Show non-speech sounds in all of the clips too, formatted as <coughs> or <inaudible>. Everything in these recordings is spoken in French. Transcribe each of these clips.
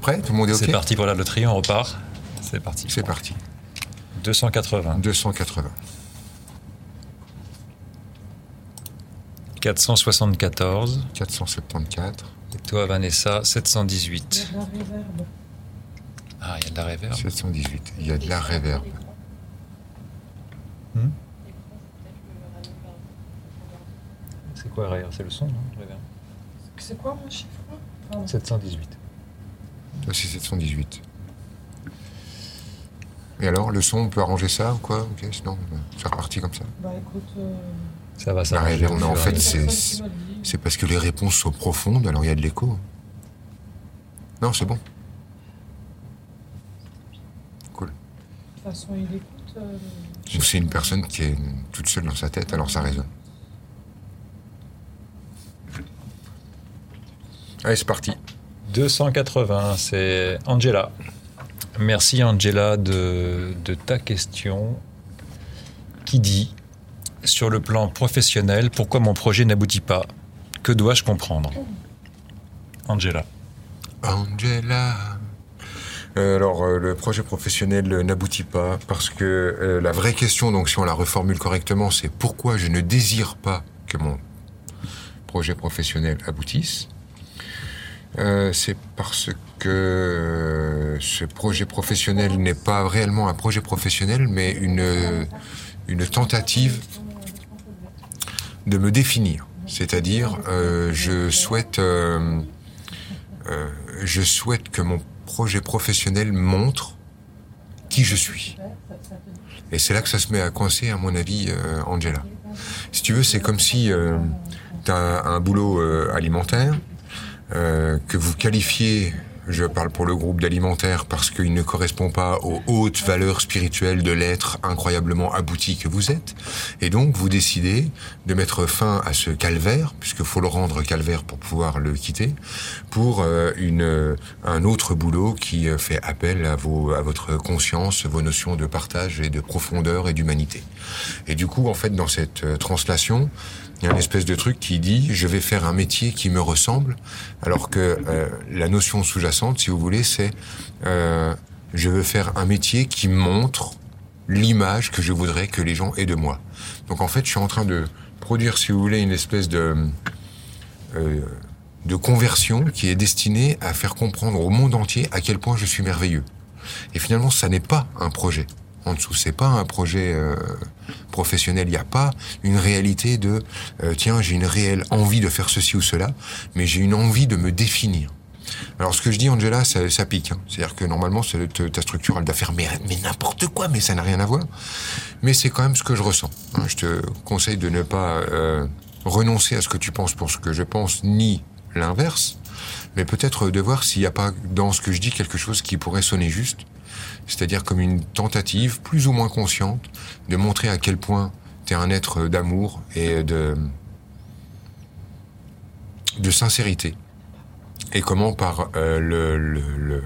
Prêt Tout le monde est OK C'est parti pour la loterie, on repart. C'est parti. C'est parti. 280. 280. 474. 474. Et toi, Vanessa, 718. La réverbe. Ah, il y a de la réverb. 718. Il y a de la réverb. C'est quoi C'est le son, non? Réverb C'est quoi mon chiffre? Pardon. 718. Ça, c'est 718. Et alors, le son, on peut arranger ça ou quoi? Ok, sinon, c'est reparti comme ça. Bah écoute. euh, Ça va, ça mais en fait, c'est- parce que les réponses sont profondes, alors il y a de l'écho. Non, c'est bon. Cool. De toute façon, il écoute. euh, Ou c'est une personne qui est toute seule dans sa tête, alors ça résonne. Allez, c'est parti. 280, c'est Angela. Merci Angela de, ta question qui dit Sur le plan professionnel, pourquoi mon projet n'aboutit pas? Que dois-je comprendre? Angela. Angela. Euh, alors, euh, le projet professionnel euh, n'aboutit pas parce que la vraie question, donc si on la reformule correctement, c'est pourquoi je ne désire pas que mon projet professionnel aboutisse. Euh, c'est parce que euh, ce projet professionnel n'est pas réellement un projet professionnel, mais une, une tentative de me définir. C'est-à-dire, euh, je souhaite, je souhaite que mon projet professionnel montre qui je suis. Et c'est là que ça se met à coincer, à mon avis, Angela. Si tu veux, c'est comme si tu as un, boulot alimentaire euh, que vous qualifiez, je parle pour le groupe d'alimentaire parce qu'il ne correspond pas aux hautes valeurs spirituelles de l'être incroyablement abouti que vous êtes. Et donc, vous décidez de mettre fin à ce calvaire, puisqu'il faut le rendre calvaire pour pouvoir le quitter, pour euh, une, euh, un autre boulot qui fait appel à, vos, à votre conscience, vos notions de partage et de profondeur et d'humanité. Et du coup, en fait, dans cette translation, il y a une espèce de truc qui dit je vais faire un métier qui me ressemble, alors que euh, la notion sous-jacente, si vous voulez, c'est euh, je veux faire un métier qui montre l'image que je voudrais que les gens aient de moi. Donc en fait, je suis en train de produire, si vous voulez, une espèce de euh, de conversion qui est destinée à faire comprendre au monde entier à quel point je suis merveilleux. Et finalement, ça n'est pas un projet en dessous. C'est pas un projet euh, professionnel. Il n'y a pas une réalité de euh, tiens, j'ai une réelle envie de faire ceci ou cela, mais j'ai une envie de me définir. Alors ce que je dis, Angela, ça, pique. Hein. C'est-à-dire que normalement, ta structure, elle doit faire mais, mais n'importe quoi, mais ça n'a rien à voir. Mais c'est quand même ce que je ressens. hein. Je te conseille de ne pas euh, renoncer à ce que tu penses pour ce que je pense, ni l'inverse, mais peut-être de voir s'il n'y a pas dans ce que je dis quelque chose qui pourrait sonner juste c'est-à-dire comme une tentative plus ou moins consciente de montrer à quel point tu es un être d'amour et de, de sincérité. Et comment par euh, le, le,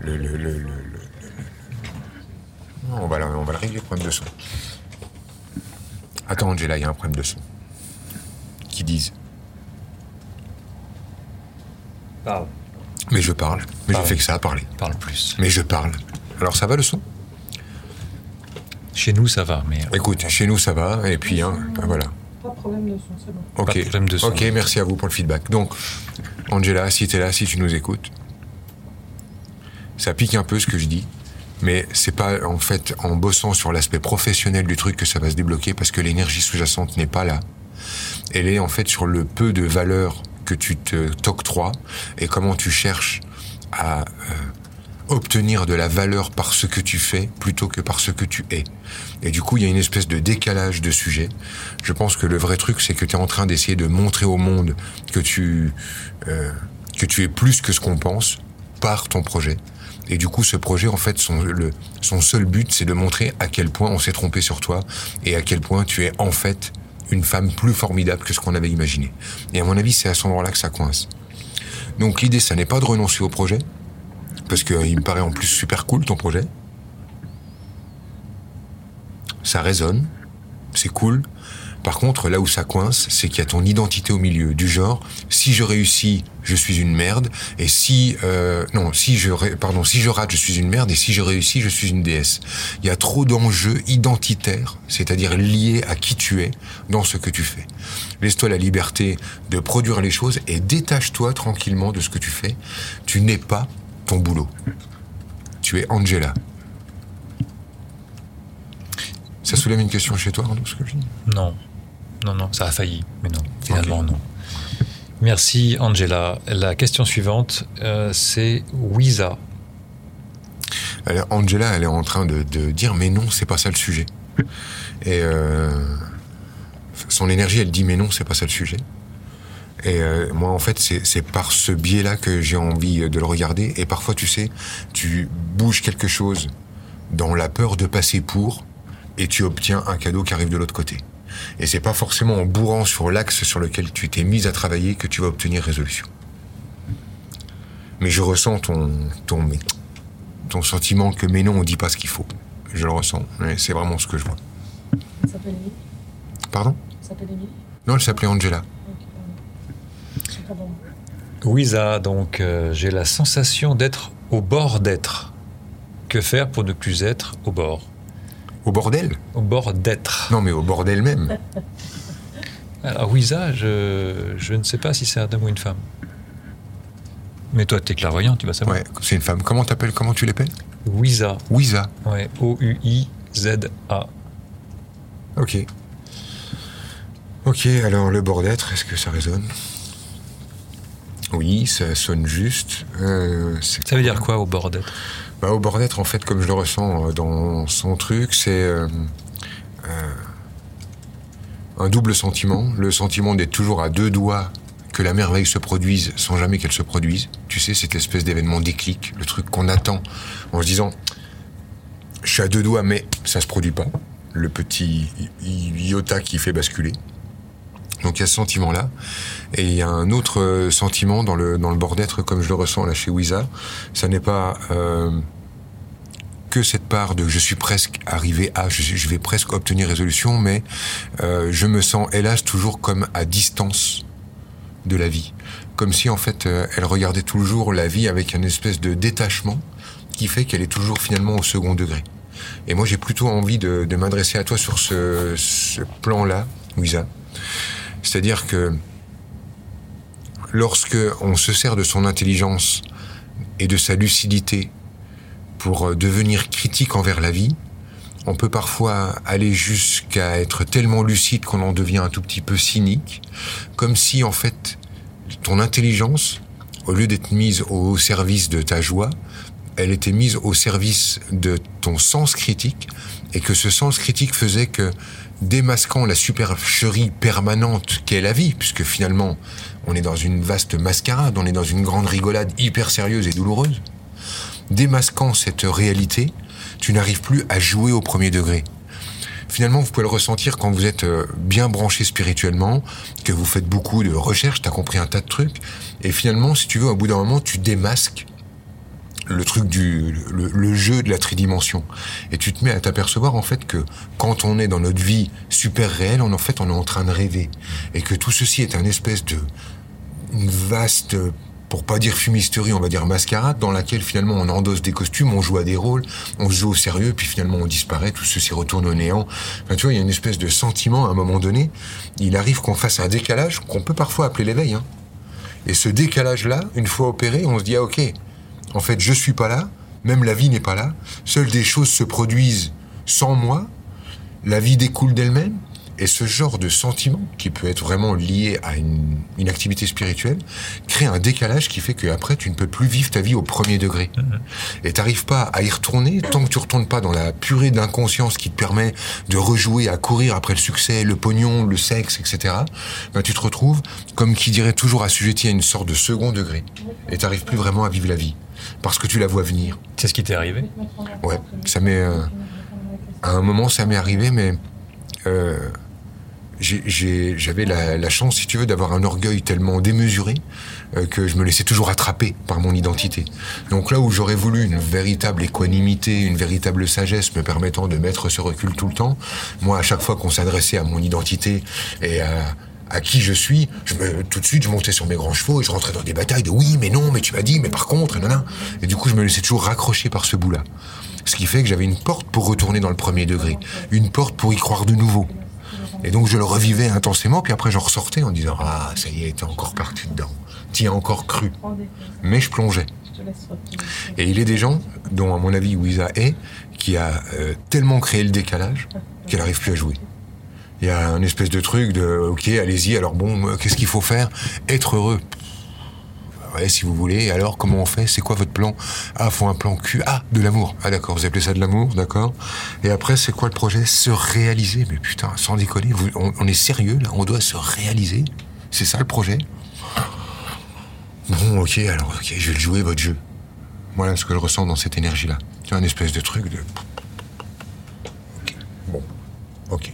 le, le, on va, on va le régler le problème de son. Attends Angela, il y a un problème de son. Qui disent. Parle. Mais je parle. Mais Parle. je fais que ça à parler. Parle plus. Mais je parle. Alors ça va le son? Chez nous, ça va, mais. Écoute, chez nous ça va, et puis hein, ben voilà. Pas de problème de son, c'est bon. Ok, Pas de problème de son. ok, merci à vous pour le feedback. Donc, Angela, si tu es là, si tu nous écoutes, ça pique un peu ce que je dis, mais c'est pas en fait en bossant sur l'aspect professionnel du truc que ça va se débloquer parce que l'énergie sous-jacente n'est pas là. Elle est en fait sur le peu de valeur que tu te t'octroies et comment tu cherches à euh, obtenir de la valeur par ce que tu fais plutôt que par ce que tu es. Et du coup, il y a une espèce de décalage de sujet. Je pense que le vrai truc, c'est que tu es en train d'essayer de montrer au monde que tu, euh, que tu es plus que ce qu'on pense par ton projet. Et du coup, ce projet, en fait, son, son seul but, c'est de montrer à quel point on s'est trompé sur toi et à quel point tu es en fait une femme plus formidable que ce qu'on avait imaginé. Et à mon avis, c'est à ce moment-là que ça coince. Donc l'idée, ça n'est pas de renoncer au projet, parce qu'il me paraît en plus super cool ton projet. Ça résonne, c'est cool. Par contre, là où ça coince, c'est qu'il y a ton identité au milieu, du genre, si je réussis, je suis une merde, et si euh, non, si je si je rate, je suis une merde, et si je réussis, je suis une déesse. Il y a trop d'enjeux identitaires, c'est-à-dire liés à qui tu es dans ce que tu fais. Laisse-toi la liberté de produire les choses et détache-toi tranquillement de ce que tu fais. Tu n'es pas ton boulot. Tu es Angela. Ça soulève une question chez toi, Arnaud, ce que je dis? Non, non, non, ça a failli, mais non, finalement non. Merci Angela. La question suivante, euh, c'est Wiza. Elle- Angela, elle est en train de, de dire mais non, c'est pas ça le sujet. Et euh, son énergie, elle dit mais non, c'est pas ça le sujet. Et euh, moi, en fait, c'est par ce biais-là que j'ai envie de le regarder. Et parfois, tu sais, tu bouges quelque chose dans la peur de passer pour, et tu obtiens un cadeau qui arrive de l'autre côté. Et c'est pas forcément en bourrant sur l'axe sur lequel tu t'es mis à travailler que tu vas obtenir résolution. Mais je ressens ton, ton, ton sentiment que mais non, on dit pas ce qu'il faut. Je le ressens. Mais c'est vraiment ce que je vois. Elle s'appelle Émilie? Pardon? Elle s'appelle Émilie? Non, elle s'appelait Angela. Ok, pardon. Pardon. Wiza, donc euh, j'ai la sensation d'être au bord d'être. Que faire pour ne plus être au bord? Au bordel Au bord d'être. Non, mais au bordel même. <laughs> Alors Wiza, je, je ne sais pas si c'est un homme ou une femme. Mais toi, tu es clairvoyant, tu vas savoir. Ouais, c'est une femme. Comment t'appelles Comment tu l'appelles? Wiza, Wiza. ouais, O-U-I-Z-A. Ok. Ok, alors le bord d'être, est-ce que ça résonne? Oui, ça sonne juste. Euh, Ça veut dire quoi au bord d'être? Bah, au bord d'être, en fait, comme je le ressens euh, dans son truc, c'est euh, euh, un double sentiment. Le sentiment d'être toujours à deux doigts que la merveille se produise sans jamais qu'elle se produise. Tu sais, cette espèce d'événement déclic, le truc qu'on attend en se disant je suis à deux doigts, mais ça se produit pas. Le petit iota qui fait basculer. Donc il y a ce sentiment-là. Et il y a un autre sentiment dans le, dans le bord d'être, comme je le ressens là chez Wiza. Ça n'est pas cette part de je suis presque arrivé à, je, vais presque obtenir résolution, mais euh, je me sens hélas toujours comme à distance de la vie. Comme si en fait euh, elle regardait toujours la vie avec un espèce de détachement qui fait qu'elle est toujours finalement au second degré. Et moi j'ai plutôt envie de, m'adresser à toi sur ce, ce plan-là, Wiza. C'est-à-dire que lorsque on se sert de son intelligence et de sa lucidité pour euh, devenir critique envers la vie, on peut parfois aller jusqu'à être tellement lucide qu'on en devient un tout petit peu cynique, comme si en fait ton intelligence, au lieu d'être mise au service de ta joie, elle était mise au service de ton sens critique, et que ce sens critique faisait que, démasquant la supercherie permanente qu'est la vie, puisque finalement on est dans une vaste mascarade, on est dans une grande rigolade hyper sérieuse et douloureuse, démasquant cette réalité, tu n'arrives plus à jouer au premier degré. Finalement, vous pouvez le ressentir quand vous êtes euh, bien branché spirituellement, que vous faites beaucoup de recherches, tu as compris un tas de trucs, et finalement, si tu veux, au bout d'un moment, tu démasques le truc du le, jeu de la tridimension et tu te mets à t'apercevoir en fait que quand on est dans notre vie super réelle on en fait on est en train de rêver et que tout ceci est un espèce de vaste pour pas dire fumisterie on va dire mascarade dans laquelle finalement on endosse des costumes on joue à des rôles on se joue au sérieux puis finalement on disparaît tout ceci retourne au néant enfin, tu vois il y a une espèce de sentiment à un moment donné il arrive qu'on fasse un décalage qu'on peut parfois appeler l'éveil hein. et ce décalage là une fois opéré on se dit ah ok en fait, je suis pas là, même la vie n'est pas là. Seules des choses se produisent sans moi. La vie découle d'elle-même. Et ce genre de sentiment, qui peut être vraiment lié à une, une activité spirituelle, crée un décalage qui fait qu'après, tu ne peux plus vivre ta vie au premier degré. Et t'arrives pas à y retourner tant que tu retournes pas dans la purée d'inconscience qui te permet de rejouer à courir après le succès, le pognon, le sexe, etc. Ben, tu te retrouves, comme qui dirait toujours assujetti à une sorte de second degré. Et t'arrives plus vraiment à vivre la vie. Parce que tu la vois venir. C'est ce qui t'est arrivé? Ouais, ça m'est, euh, À un moment, ça m'est arrivé, mais euh, j'avais la, la chance, si tu veux, d'avoir un orgueil tellement démesuré euh, que je me laissais toujours attraper par mon identité. Donc là où j'aurais voulu une véritable équanimité, une véritable sagesse me permettant de mettre ce recul tout le temps, moi, à chaque fois qu'on s'adressait à mon identité et à, à qui je suis, je me, tout de suite, je montais sur mes grands chevaux et je rentrais dans des batailles de oui, mais non, mais tu m'as dit, mais par contre, et nanana. Et du coup, je me laissais toujours raccrocher par ce bout-là. Ce qui fait que j'avais une porte pour retourner dans le premier degré, une porte pour y croire de nouveau. Et donc je le revivais intensément, puis après j'en ressortais en disant Ah, ça y est, t'es encore parti dedans. T'y as encore cru. Mais je plongeais. Et il est des gens, dont à mon avis Wiza est, qui a euh, tellement créé le décalage qu'elle n'arrive plus à jouer. Il y a un espèce de truc de Ok, allez-y, alors bon, euh, qu'est-ce qu'il faut faire? Être heureux. Ouais, si vous voulez. Alors, comment on fait? C'est quoi votre plan? Ah, faut un plan Q. Ah, de l'amour. Ah, d'accord. Vous appelez ça de l'amour, d'accord. Et après, c'est quoi le projet? Se réaliser. Mais putain, sans déconner, on, est sérieux là? On doit se réaliser C'est ça le projet? Bon, ok, alors, ok, je vais le jouer votre jeu. Voilà ce que je ressens dans cette énergie-là. C'est un espèce de truc de. Bon. Ok.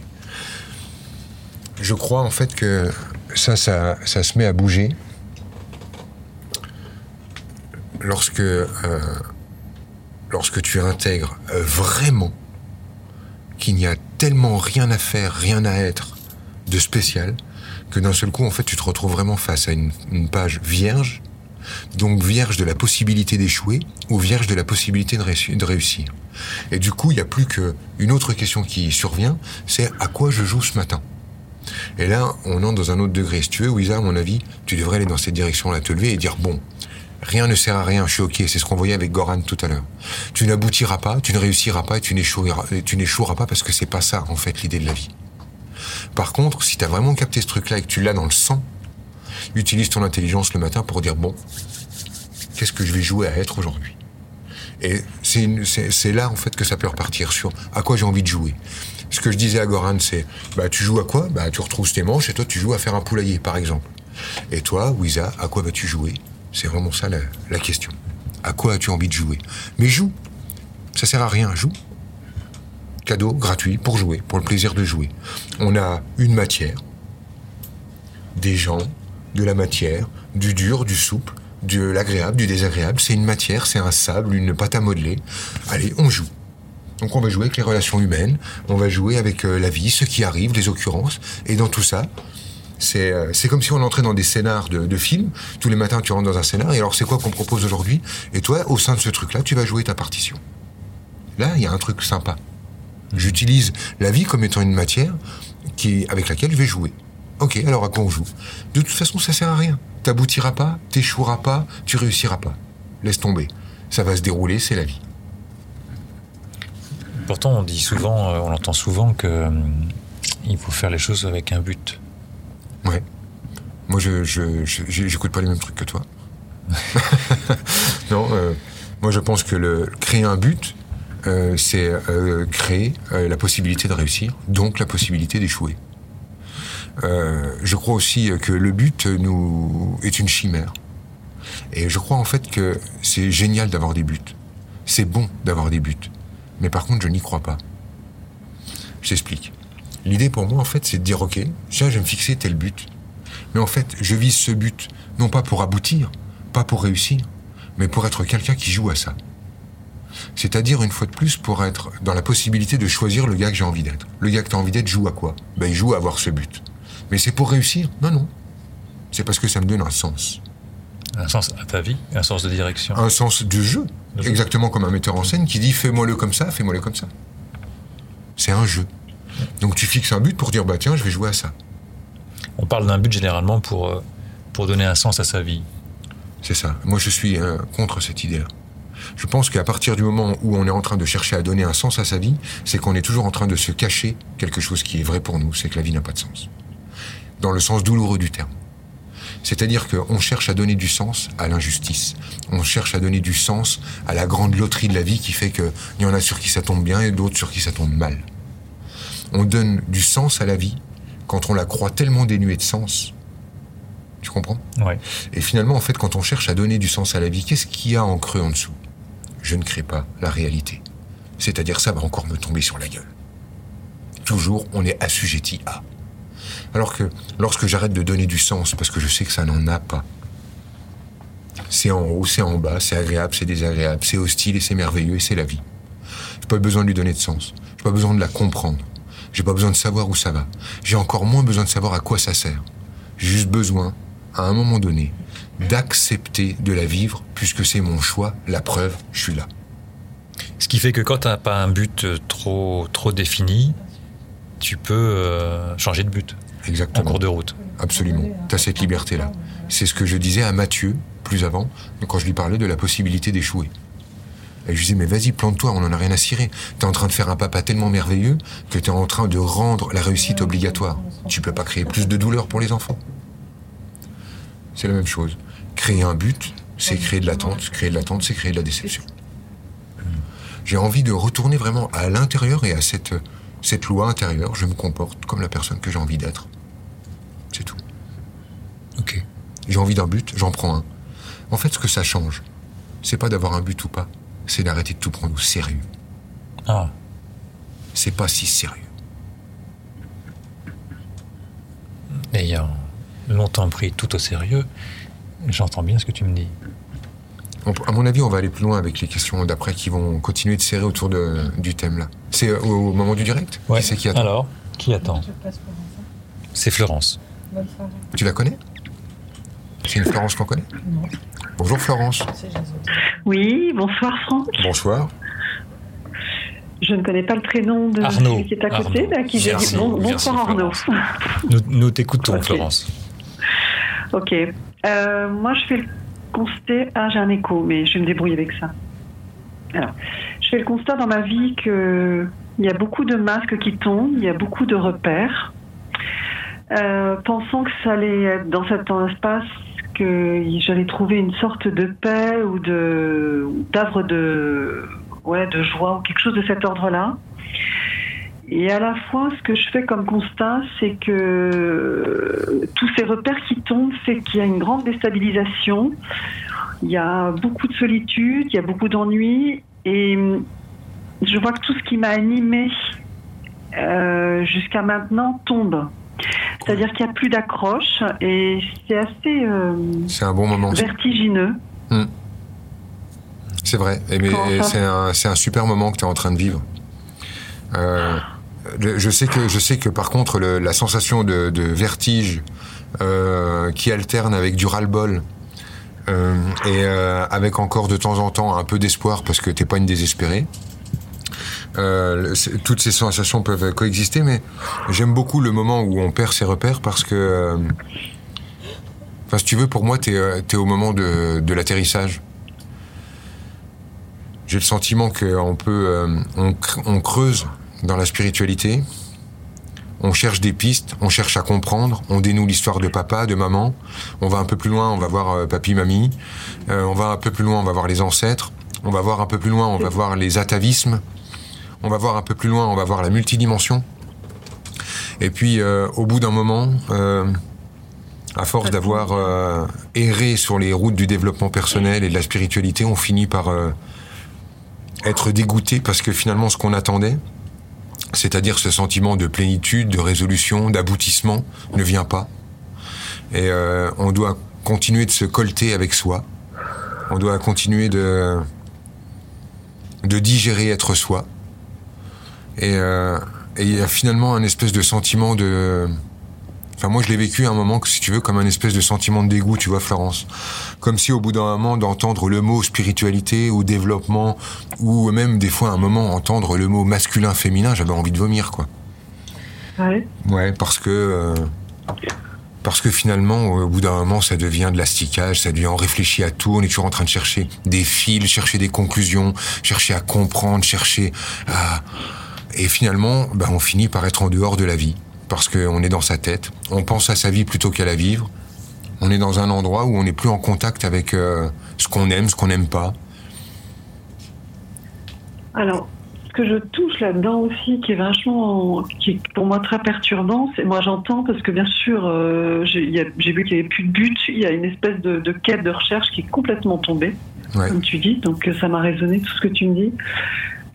Je crois en fait que ça, ça, ça se met à bouger lorsque, euh, lorsque tu intègres euh, vraiment qu'il n'y a tellement rien à faire, rien à être de spécial, que d'un seul coup, en fait, tu te retrouves vraiment face à une, page vierge, donc vierge de la possibilité d'échouer ou vierge de la possibilité de, réussi- de réussir. Et du coup, il n'y a plus qu'une autre question qui survient, c'est à quoi je joue ce matin? Et là, on entre dans un autre degré. Si tu veux, Wiza, à mon avis, tu devrais aller dans cette direction-là, te lever et dire bon, rien ne sert à rien, je suis ok. C'est ce qu'on voyait avec Goran tout à l'heure. Tu n'aboutiras pas, tu ne réussiras pas et tu n'échoueras, pas parce que c'est pas ça, en fait, l'idée de la vie. Par contre, si tu as vraiment capté ce truc-là et que tu l'as dans le sang, utilise ton intelligence le matin pour dire bon, qu'est-ce que je vais jouer à être aujourd'hui? Et c'est là, en fait, que ça peut repartir sur à quoi j'ai envie de jouer. Ce que je disais à Goran, c'est bah, tu joues à quoi? Bah, Tu retrousses tes manches et toi, tu joues à faire un poulailler, par exemple. Et toi, Wiza, à quoi vas-tu jouer? C'est vraiment ça la, question. À quoi as-tu envie de jouer? Mais joue Ça sert à rien, joue. Cadeau gratuit pour jouer, pour le plaisir de jouer. On a une matière, des gens, de la matière, du dur, du souple, de l'agréable, du désagréable. C'est une matière, c'est un sable, une pâte à modeler. Allez, on joue. Donc on va jouer avec les relations humaines, on va jouer avec euh, la vie, ce qui arrive, les occurrences. Et dans tout ça, c'est euh, c'est comme si on entrait dans des scénars de, films. Tous les matins, tu rentres dans un scénar. Et alors, c'est quoi qu'on propose aujourd'hui? Et toi, au sein de ce truc-là, tu vas jouer ta partition. Là, il y a un truc sympa. J'utilise la vie comme étant une matière qui, avec laquelle je vais jouer. Ok, alors à quoi on joue? De toute façon, ça sert à rien. T'aboutiras pas, t'échoueras pas, tu réussiras pas. Laisse tomber. Ça va se dérouler, c'est la vie. Pourtant, on dit souvent, euh, on entend souvent que hum, il faut faire les choses avec un but. Ouais. Moi, je, je, j'écoute pas les mêmes trucs que toi. <laughs> non, euh, moi, je pense que le, créer un but, euh, c'est euh, créer euh, la possibilité de réussir, donc la possibilité d'échouer. Euh, je crois aussi que le but nous est une chimère. Et je crois en fait que c'est génial d'avoir des buts. C'est bon d'avoir des buts. Mais par contre, je n'y crois pas. J'explique. L'idée pour moi, en fait, c'est de dire, OK, tiens, je vais me fixer tel but. Mais en fait, je vise ce but, non pas pour aboutir, pas pour réussir, mais pour être quelqu'un qui joue à ça. C'est-à-dire, une fois de plus, pour être dans la possibilité de choisir le gars que j'ai envie d'être. Le gars que tu as envie d'être joue à quoi? Ben, Il joue à avoir ce but. Mais c'est pour réussir? Non, non. C'est parce que ça me donne un sens. Un sens à ta vie, un sens de direction. Un sens jeu. De jeu. Exactement comme un metteur en scène qui dit fais-moi-le comme ça, fais-moi-le comme ça. C'est un jeu. Donc tu fixes un but pour dire bah tiens, je vais jouer à ça. On parle d'un but généralement pour, euh, pour donner un sens à sa vie. C'est ça. Moi, je suis euh, contre cette idée-là. Je pense qu'à partir du moment où on est en train de chercher à donner un sens à sa vie, c'est qu'on est toujours en train de se cacher quelque chose qui est vrai pour nous, c'est que la vie n'a pas de sens. Dans le sens douloureux du terme. C'est-à-dire qu'on cherche à donner du sens à l'injustice. On cherche à donner du sens à la grande loterie de la vie qui fait qu'il y en a sur qui ça tombe bien et d'autres sur qui ça tombe mal. On donne du sens à la vie quand on la croit tellement dénuée de sens. Tu comprends? Ouais. et finalement, en fait, quand on cherche à donner du sens à la vie, qu'est-ce qu'il y a en creux en dessous? Je ne crée pas la réalité. C'est-à-dire, ça va encore me tomber sur la gueule. Toujours, on est assujetti à. Alors que lorsque j'arrête de donner du sens, parce que je sais que ça n'en a pas, c'est en haut, c'est en bas, c'est agréable, c'est désagréable, c'est hostile et c'est merveilleux et c'est la vie. J'ai pas besoin de lui donner de sens. J'ai pas besoin de la comprendre. J'ai pas besoin de savoir où ça va. J'ai encore moins besoin de savoir à quoi ça sert. J'ai juste besoin, à un moment donné, d'accepter de la vivre puisque c'est mon choix. La preuve, je suis là. Ce qui fait que quand tu n'as pas un but euh, trop, trop défini, tu peux euh, changer de but en Exactement. cours de route. Absolument. Tu as cette liberté-là. C'est ce que je disais à Mathieu, plus avant, quand je lui parlais de la possibilité d'échouer. Et je lui disais, mais vas-y, plante-toi, on n'en a rien à cirer. T'es en train de faire un papa tellement merveilleux que t'es en train de rendre la réussite obligatoire. Tu peux pas créer plus de douleur pour les enfants. C'est la même chose. Créer un but, c'est créer de l'attente. Créer de l'attente, c'est créer de la déception. J'ai envie de retourner vraiment à l'intérieur et à cette, cette loi intérieure. Je me comporte comme la personne que j'ai envie d'être. C'est tout. Ok. J'ai envie d'un but, j'en prends un. En fait, ce que ça change, c'est pas d'avoir un but ou pas, c'est d'arrêter de tout prendre au sérieux. Ah, C'est pas si sérieux. ayant longtemps pris tout au sérieux, j'entends bien ce que tu me dis. À mon avis, on va aller plus loin avec les questions d'après qui vont continuer de serrer autour de- du thème là. C'est euh, au, au moment du direct? Ouais. Qui c'est qui attend? Alors, qui attend? C'est Florence. Bonne soirée. Tu la connais? C'est une Florence qu'on connaît? Non, Bonjour Florence. Oui, bonsoir Franck. Bonsoir. Je ne connais pas le prénom de Arnaud. celui qui est à côté. Arnaud. là, qui j'ai Merci. dit- bon- Merci, bonsoir Arnaud. Nous, nous t'écoutons, Ok. Florence. ok. Euh, moi, je fais le constat. Ah, j'ai un écho, mais je vais me débrouiller avec ça. Alors, je fais le constat dans ma vie que il y a beaucoup de masques qui tombent, il y a beaucoup de repères. Euh, pensant que ça allait être dans cet espace que j'allais trouver une sorte de paix ou de ou d'havre de ouais de joie ou quelque chose de cet ordre-là. Et à la fois, ce que je fais comme constat, c'est que tous ces repères qui tombent, c'est qu'il y a une grande déstabilisation, il y a beaucoup de solitude, il y a beaucoup d'ennui, et je vois que tout ce qui m'a animé euh, jusqu'à maintenant tombe. C'est-à-dire qu'il n'y a plus d'accroche, et c'est assez euh, C'est un bon moment. vertigineux. C'est vrai. Et mais c'est un, super moment que tu es en train de vivre. Euh, je sais que je sais que par contre le- la sensation de, de vertige euh, qui alterne avec du ras-le-bol et avec encore de temps en temps un peu d'espoir parce que t'es pas une désespérée. Euh, toutes ces sensations peuvent coexister, mais j'aime beaucoup le moment où on perd ses repères parce que, euh, enfin, si tu veux, pour moi, t'es es au moment de, l'atterrissage. J'ai le sentiment qu'on peut, euh, on, on creuse dans la spiritualité, on cherche des pistes, on cherche à comprendre, on dénoue l'histoire de papa, de maman, on va un peu plus loin, on va voir euh, papy, mamie, Euh, on va un peu plus loin, on va voir les ancêtres, on va voir un peu plus loin, on va voir les atavismes, on va voir un peu plus loin, on va voir la multidimension. Et puis, euh, au bout d'un moment, euh, à force d'avoir euh, erré sur les routes du développement personnel et de la spiritualité, on finit par être dégoûté parce que finalement, ce qu'on attendait, c'est-à-dire ce sentiment de plénitude, de résolution, d'aboutissement, ne vient pas. Et on doit continuer de se colter avec soi. On doit continuer de, de digérer être soi. Et euh, et il y a finalement un espèce de sentiment de... Enfin, moi, je l'ai vécu à un moment, si tu veux, comme un espèce de sentiment de dégoût, tu vois, Florence. Comme si, au bout d'un moment, d'entendre le mot spiritualité ou développement, ou même des fois, un moment, entendre le mot masculin-féminin, j'avais envie de vomir, quoi. Ouais. Ouais, parce que... euh, parce que finalement, au bout d'un moment, ça devient de l'asticage, ça devient on réfléchit à tout, on est toujours en train de chercher des fils, chercher des conclusions, chercher à comprendre, chercher à... Et finalement, bah, on finit par être en dehors de la vie, parce qu'on est dans sa tête, on pense à sa vie plutôt qu'à la vivre, on est dans un endroit où on n'est plus en contact avec euh, ce qu'on aime, ce qu'on n'aime pas. Alors, ce que je touche là-dedans aussi, qui est vachement, qui est pour moi très perturbant, c'est moi j'entends parce que bien sûr, euh, j'ai vu qu'il n'y avait plus de but, il y a une espèce de, de quête de recherche qui est complètement tombée, Ouais. comme tu dis, donc euh, ça m'a résonné tout ce que tu me dis.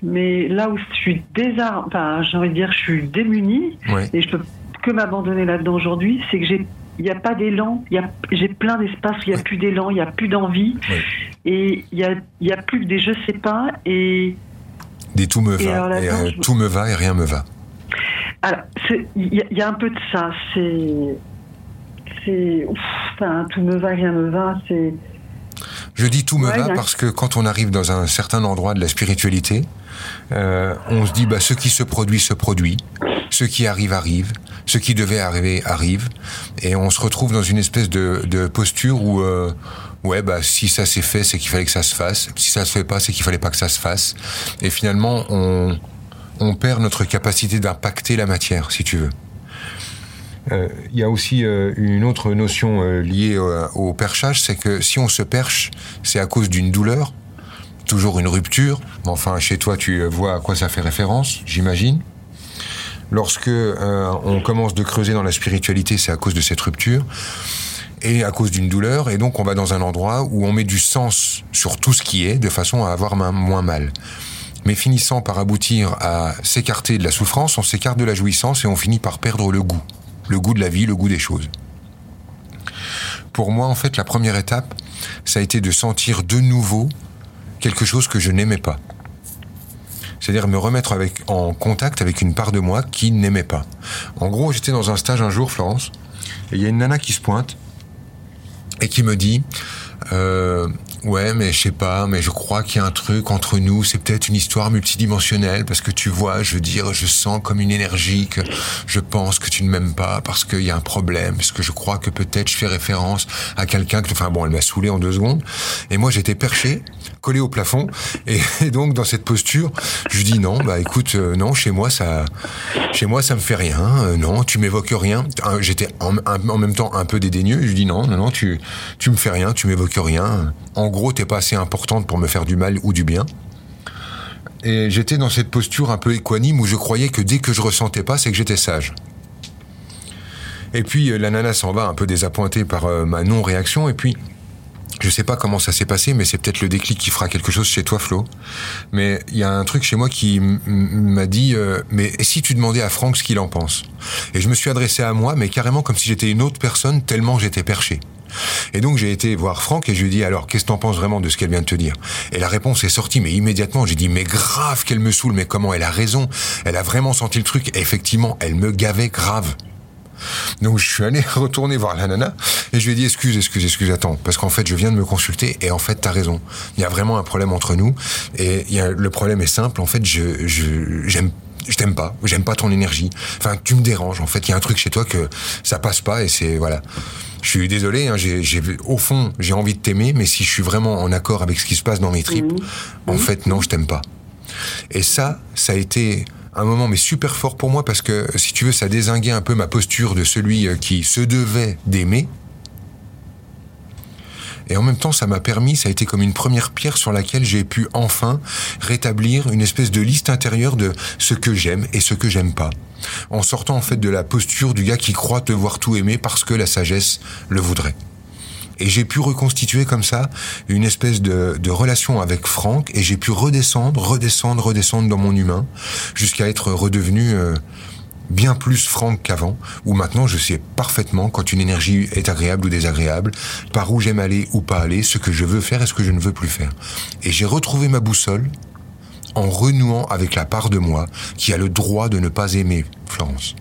Mais là où je suis désarmée, enfin j'ai envie de dire, je suis démunie Ouais. et je peux que m'abandonner là-dedans aujourd'hui, c'est que j'ai il n'y a pas d'élan, j'ai plein d'espace où il n'y a plus d'élan, il n'y a plus d'envie, et il y a, y a plus que des je sais pas, et Des tout me va, et, euh, je- tout me va et rien me va. alors, il y, y a un peu de ça, c'est. Enfin, tout me va, rien me va, c'est. Je dis tout me Ouais, va bien. parce que quand on arrive dans un certain endroit de la spiritualité, euh, on se dit bah ce qui se produit se produit, ce qui arrive arrive, ce qui devait arriver arrive, et on se retrouve dans une espèce de, de posture où euh, ouais bah si ça s'est fait c'est qu'il fallait que ça se fasse, si ça se fait pas c'est qu'il fallait pas que ça se fasse, et finalement on on perd notre capacité d'impacter la matière si tu veux. Euh, Il y a aussi euh, une autre notion euh, liée euh, au perchage, c'est que si on se perche, c'est à cause d'une douleur, toujours une rupture. Enfin, chez toi, tu vois à quoi ça fait référence, j'imagine. Lorsque on commence de creuser dans la spiritualité, c'est à cause de cette rupture et à cause d'une douleur. Et donc, on va dans un endroit où on met du sens sur tout ce qui est, de façon à avoir moins mal. Mais finissant par aboutir à s'écarter de la souffrance, on s'écarte de la jouissance et on finit par perdre le goût. Le goût de la vie, le goût des choses. Pour moi, en fait, la première étape, ça a été de sentir de nouveau quelque chose que je n'aimais pas. C'est-à-dire me remettre en contact avec une part de moi qui n'aimait pas. En gros, j'étais dans un stage un jour, Florence, et il y a une nana qui se pointe et qui me dit euh, Ouais, mais je sais pas, mais je crois qu'il y a un truc entre nous, c'est peut-être une histoire multidimensionnelle, parce que tu vois, je veux dire, je sens comme une énergie que je pense que tu ne m'aimes pas, parce qu'il y a un problème, parce que je crois que peut-être je fais référence à quelqu'un que. Enfin bon, elle m'a saoulé en deux secondes, et moi j'étais perché, collé au plafond, <laughs> et, donc dans cette posture, je dis non, bah écoute, euh, non, chez moi ça. Chez moi, ça me fait rien. euh, non, tu m'évoques rien. J'étais en, même temps un peu dédaigneux. Je dis non, non, non, tu, tu me fais rien, tu m'évoques rien. En gros, t'es pas assez importante pour me faire du mal ou du bien. Et j'étais dans cette posture un peu équanime où je croyais que dès que je ressentais pas, c'est que j'étais sage. Et puis euh, la nana s'en va un peu désappointée par euh, ma non-réaction. Et puis, je sais pas comment ça s'est passé, mais c'est peut-être le déclic qui fera quelque chose chez toi, Flo. Mais il y a un truc chez moi qui m'a dit euh, mais si tu demandais à Franck ce qu'il en pense? Et je me suis adressé à moi, mais carrément comme si j'étais une autre personne, tellement j'étais perché. Et donc j'ai été voir Franck et je lui ai dit alors qu'est-ce que t'en penses vraiment de ce qu'elle vient de te dire? Et la réponse est sortie, mais immédiatement j'ai dit mais grave qu'elle me saoule, mais comment elle a raison? Elle a vraiment senti le truc. Et effectivement, elle me gavait grave. Donc je suis allé <laughs> retourner voir la nana et je lui ai dit excuse, excuse, excuse, attends, parce qu'en fait je viens de me consulter et en fait t'as raison. Il y a vraiment un problème entre nous et le problème est simple. En fait, je je j'aime je t'aime pas, j'aime pas ton énergie. Enfin, tu me déranges. En fait, il y a un truc chez toi que ça passe pas et c'est voilà. Je suis désolé. Hein, j'ai, au fond, j'ai envie de t'aimer, mais si je suis vraiment en accord avec ce qui se passe dans mes tripes, en fait, non, je t'aime pas. Et ça, ça a été un moment mais super fort pour moi parce que si tu veux, ça désinguait un peu ma posture de celui euh, qui se devait d'aimer. Et en même temps, ça m'a permis, ça a été comme une première pierre sur laquelle j'ai pu enfin rétablir une espèce de liste intérieure de ce que j'aime et ce que j'aime pas. En sortant en fait de la posture du gars qui croit devoir tout aimer parce que la sagesse le voudrait. Et j'ai pu reconstituer comme ça une espèce de, relation avec Franck et j'ai pu redescendre, redescendre, redescendre dans mon humain jusqu'à être redevenu euh, bien plus Franck qu'avant, où maintenant je sais parfaitement quand une énergie est agréable ou désagréable, par où j'aime aller ou pas aller, ce que je veux faire et ce que je ne veux plus faire. Et j'ai retrouvé ma boussole en renouant avec la part de moi qui a le droit de ne pas aimer Florence.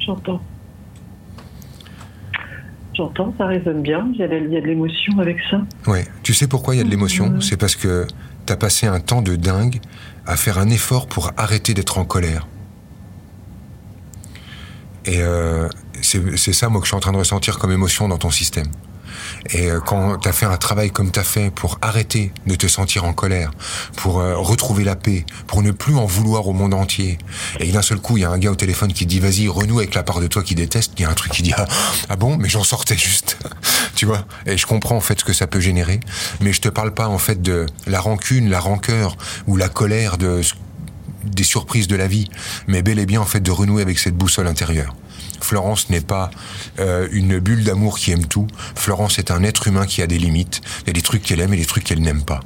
J'entends. J'entends, ça résonne bien. Il y a de, l'émotion avec ça. Ouais, tu sais pourquoi il y a de l'émotion C'est parce que t'as passé un temps de dingue à faire un effort pour arrêter d'être en colère. Et euh, c'est c'est ça, moi, que je suis en train de ressentir comme émotion dans ton système. Et euh, quand tu as fait un travail comme tu as fait pour arrêter de te sentir en colère, pour euh, retrouver la paix, pour ne plus en vouloir au monde entier, et d'un seul coup, il y a un gars au téléphone qui dit vas-y, renoue avec la part de toi qui déteste, il y a un truc qui dit ah, ah bon, mais j'en sortais juste. <laughs> tu vois? Et je comprends en fait ce que ça peut générer, mais je te parle pas en fait de la rancune, la rancœur ou la colère de des surprises de la vie, mais bel et bien en fait de renouer avec cette boussole intérieure. Florence n'est pas euh, une bulle d'amour qui aime tout. Florence est un être humain qui a des limites. Il y a des trucs qu'elle aime et des trucs qu'elle n'aime pas.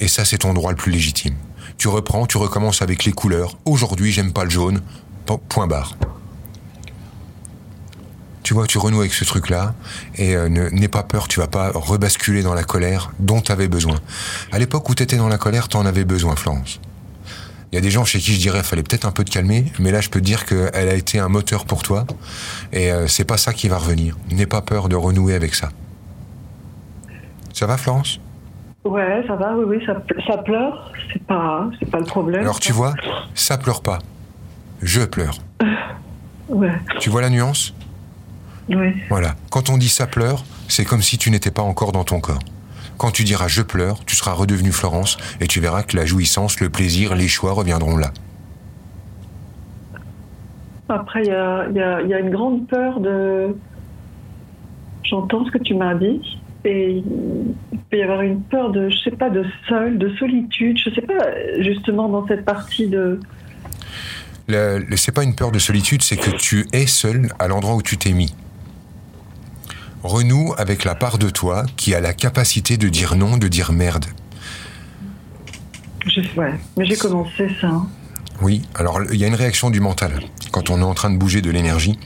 Et ça, c'est ton droit le plus légitime. Tu reprends, tu recommences avec les couleurs. Aujourd'hui, j'aime pas le jaune. Po- Point barre. Tu vois, tu renoues avec ce truc-là et euh, n'aie pas peur, tu vas pas rebasculer dans la colère dont tu avais besoin. À l'époque où tu étais dans la colère, tu en avais besoin, Florence. Il y a des gens chez qui je dirais fallait peut-être un peu te calmer, mais là je peux te dire qu'elle a été un moteur pour toi et euh, c'est pas ça qui va revenir. N'aie pas peur de renouer avec ça. Ça va, Florence? Ouais, ça va, oui, oui, ça, ça pleure, c'est pas, c'est pas le problème. Alors tu vois, ça pleure pas. Je pleure. <laughs> Ouais, Tu vois la nuance? Oui. Voilà. Quand on dit ça pleure, c'est comme si tu n'étais pas encore dans ton corps. Quand tu diras je pleure, tu seras redevenu Florence et tu verras que la jouissance, le plaisir, les choix reviendront là. Après, il y a, y, a, il y a une grande peur de. J'entends ce que tu m'as dit. Et il peut y avoir une peur de, je sais pas, de seul, de solitude. Je sais pas, justement, dans cette partie de. C'est pas une peur de solitude, c'est que tu es seul à l'endroit où tu t'es mis. Renoue avec la part de toi qui a la capacité de dire non, de dire merde. je- ouais, mais j'ai commencé ça. hein. Oui, alors il y a une réaction du mental. Quand on est en train de bouger de l'énergie,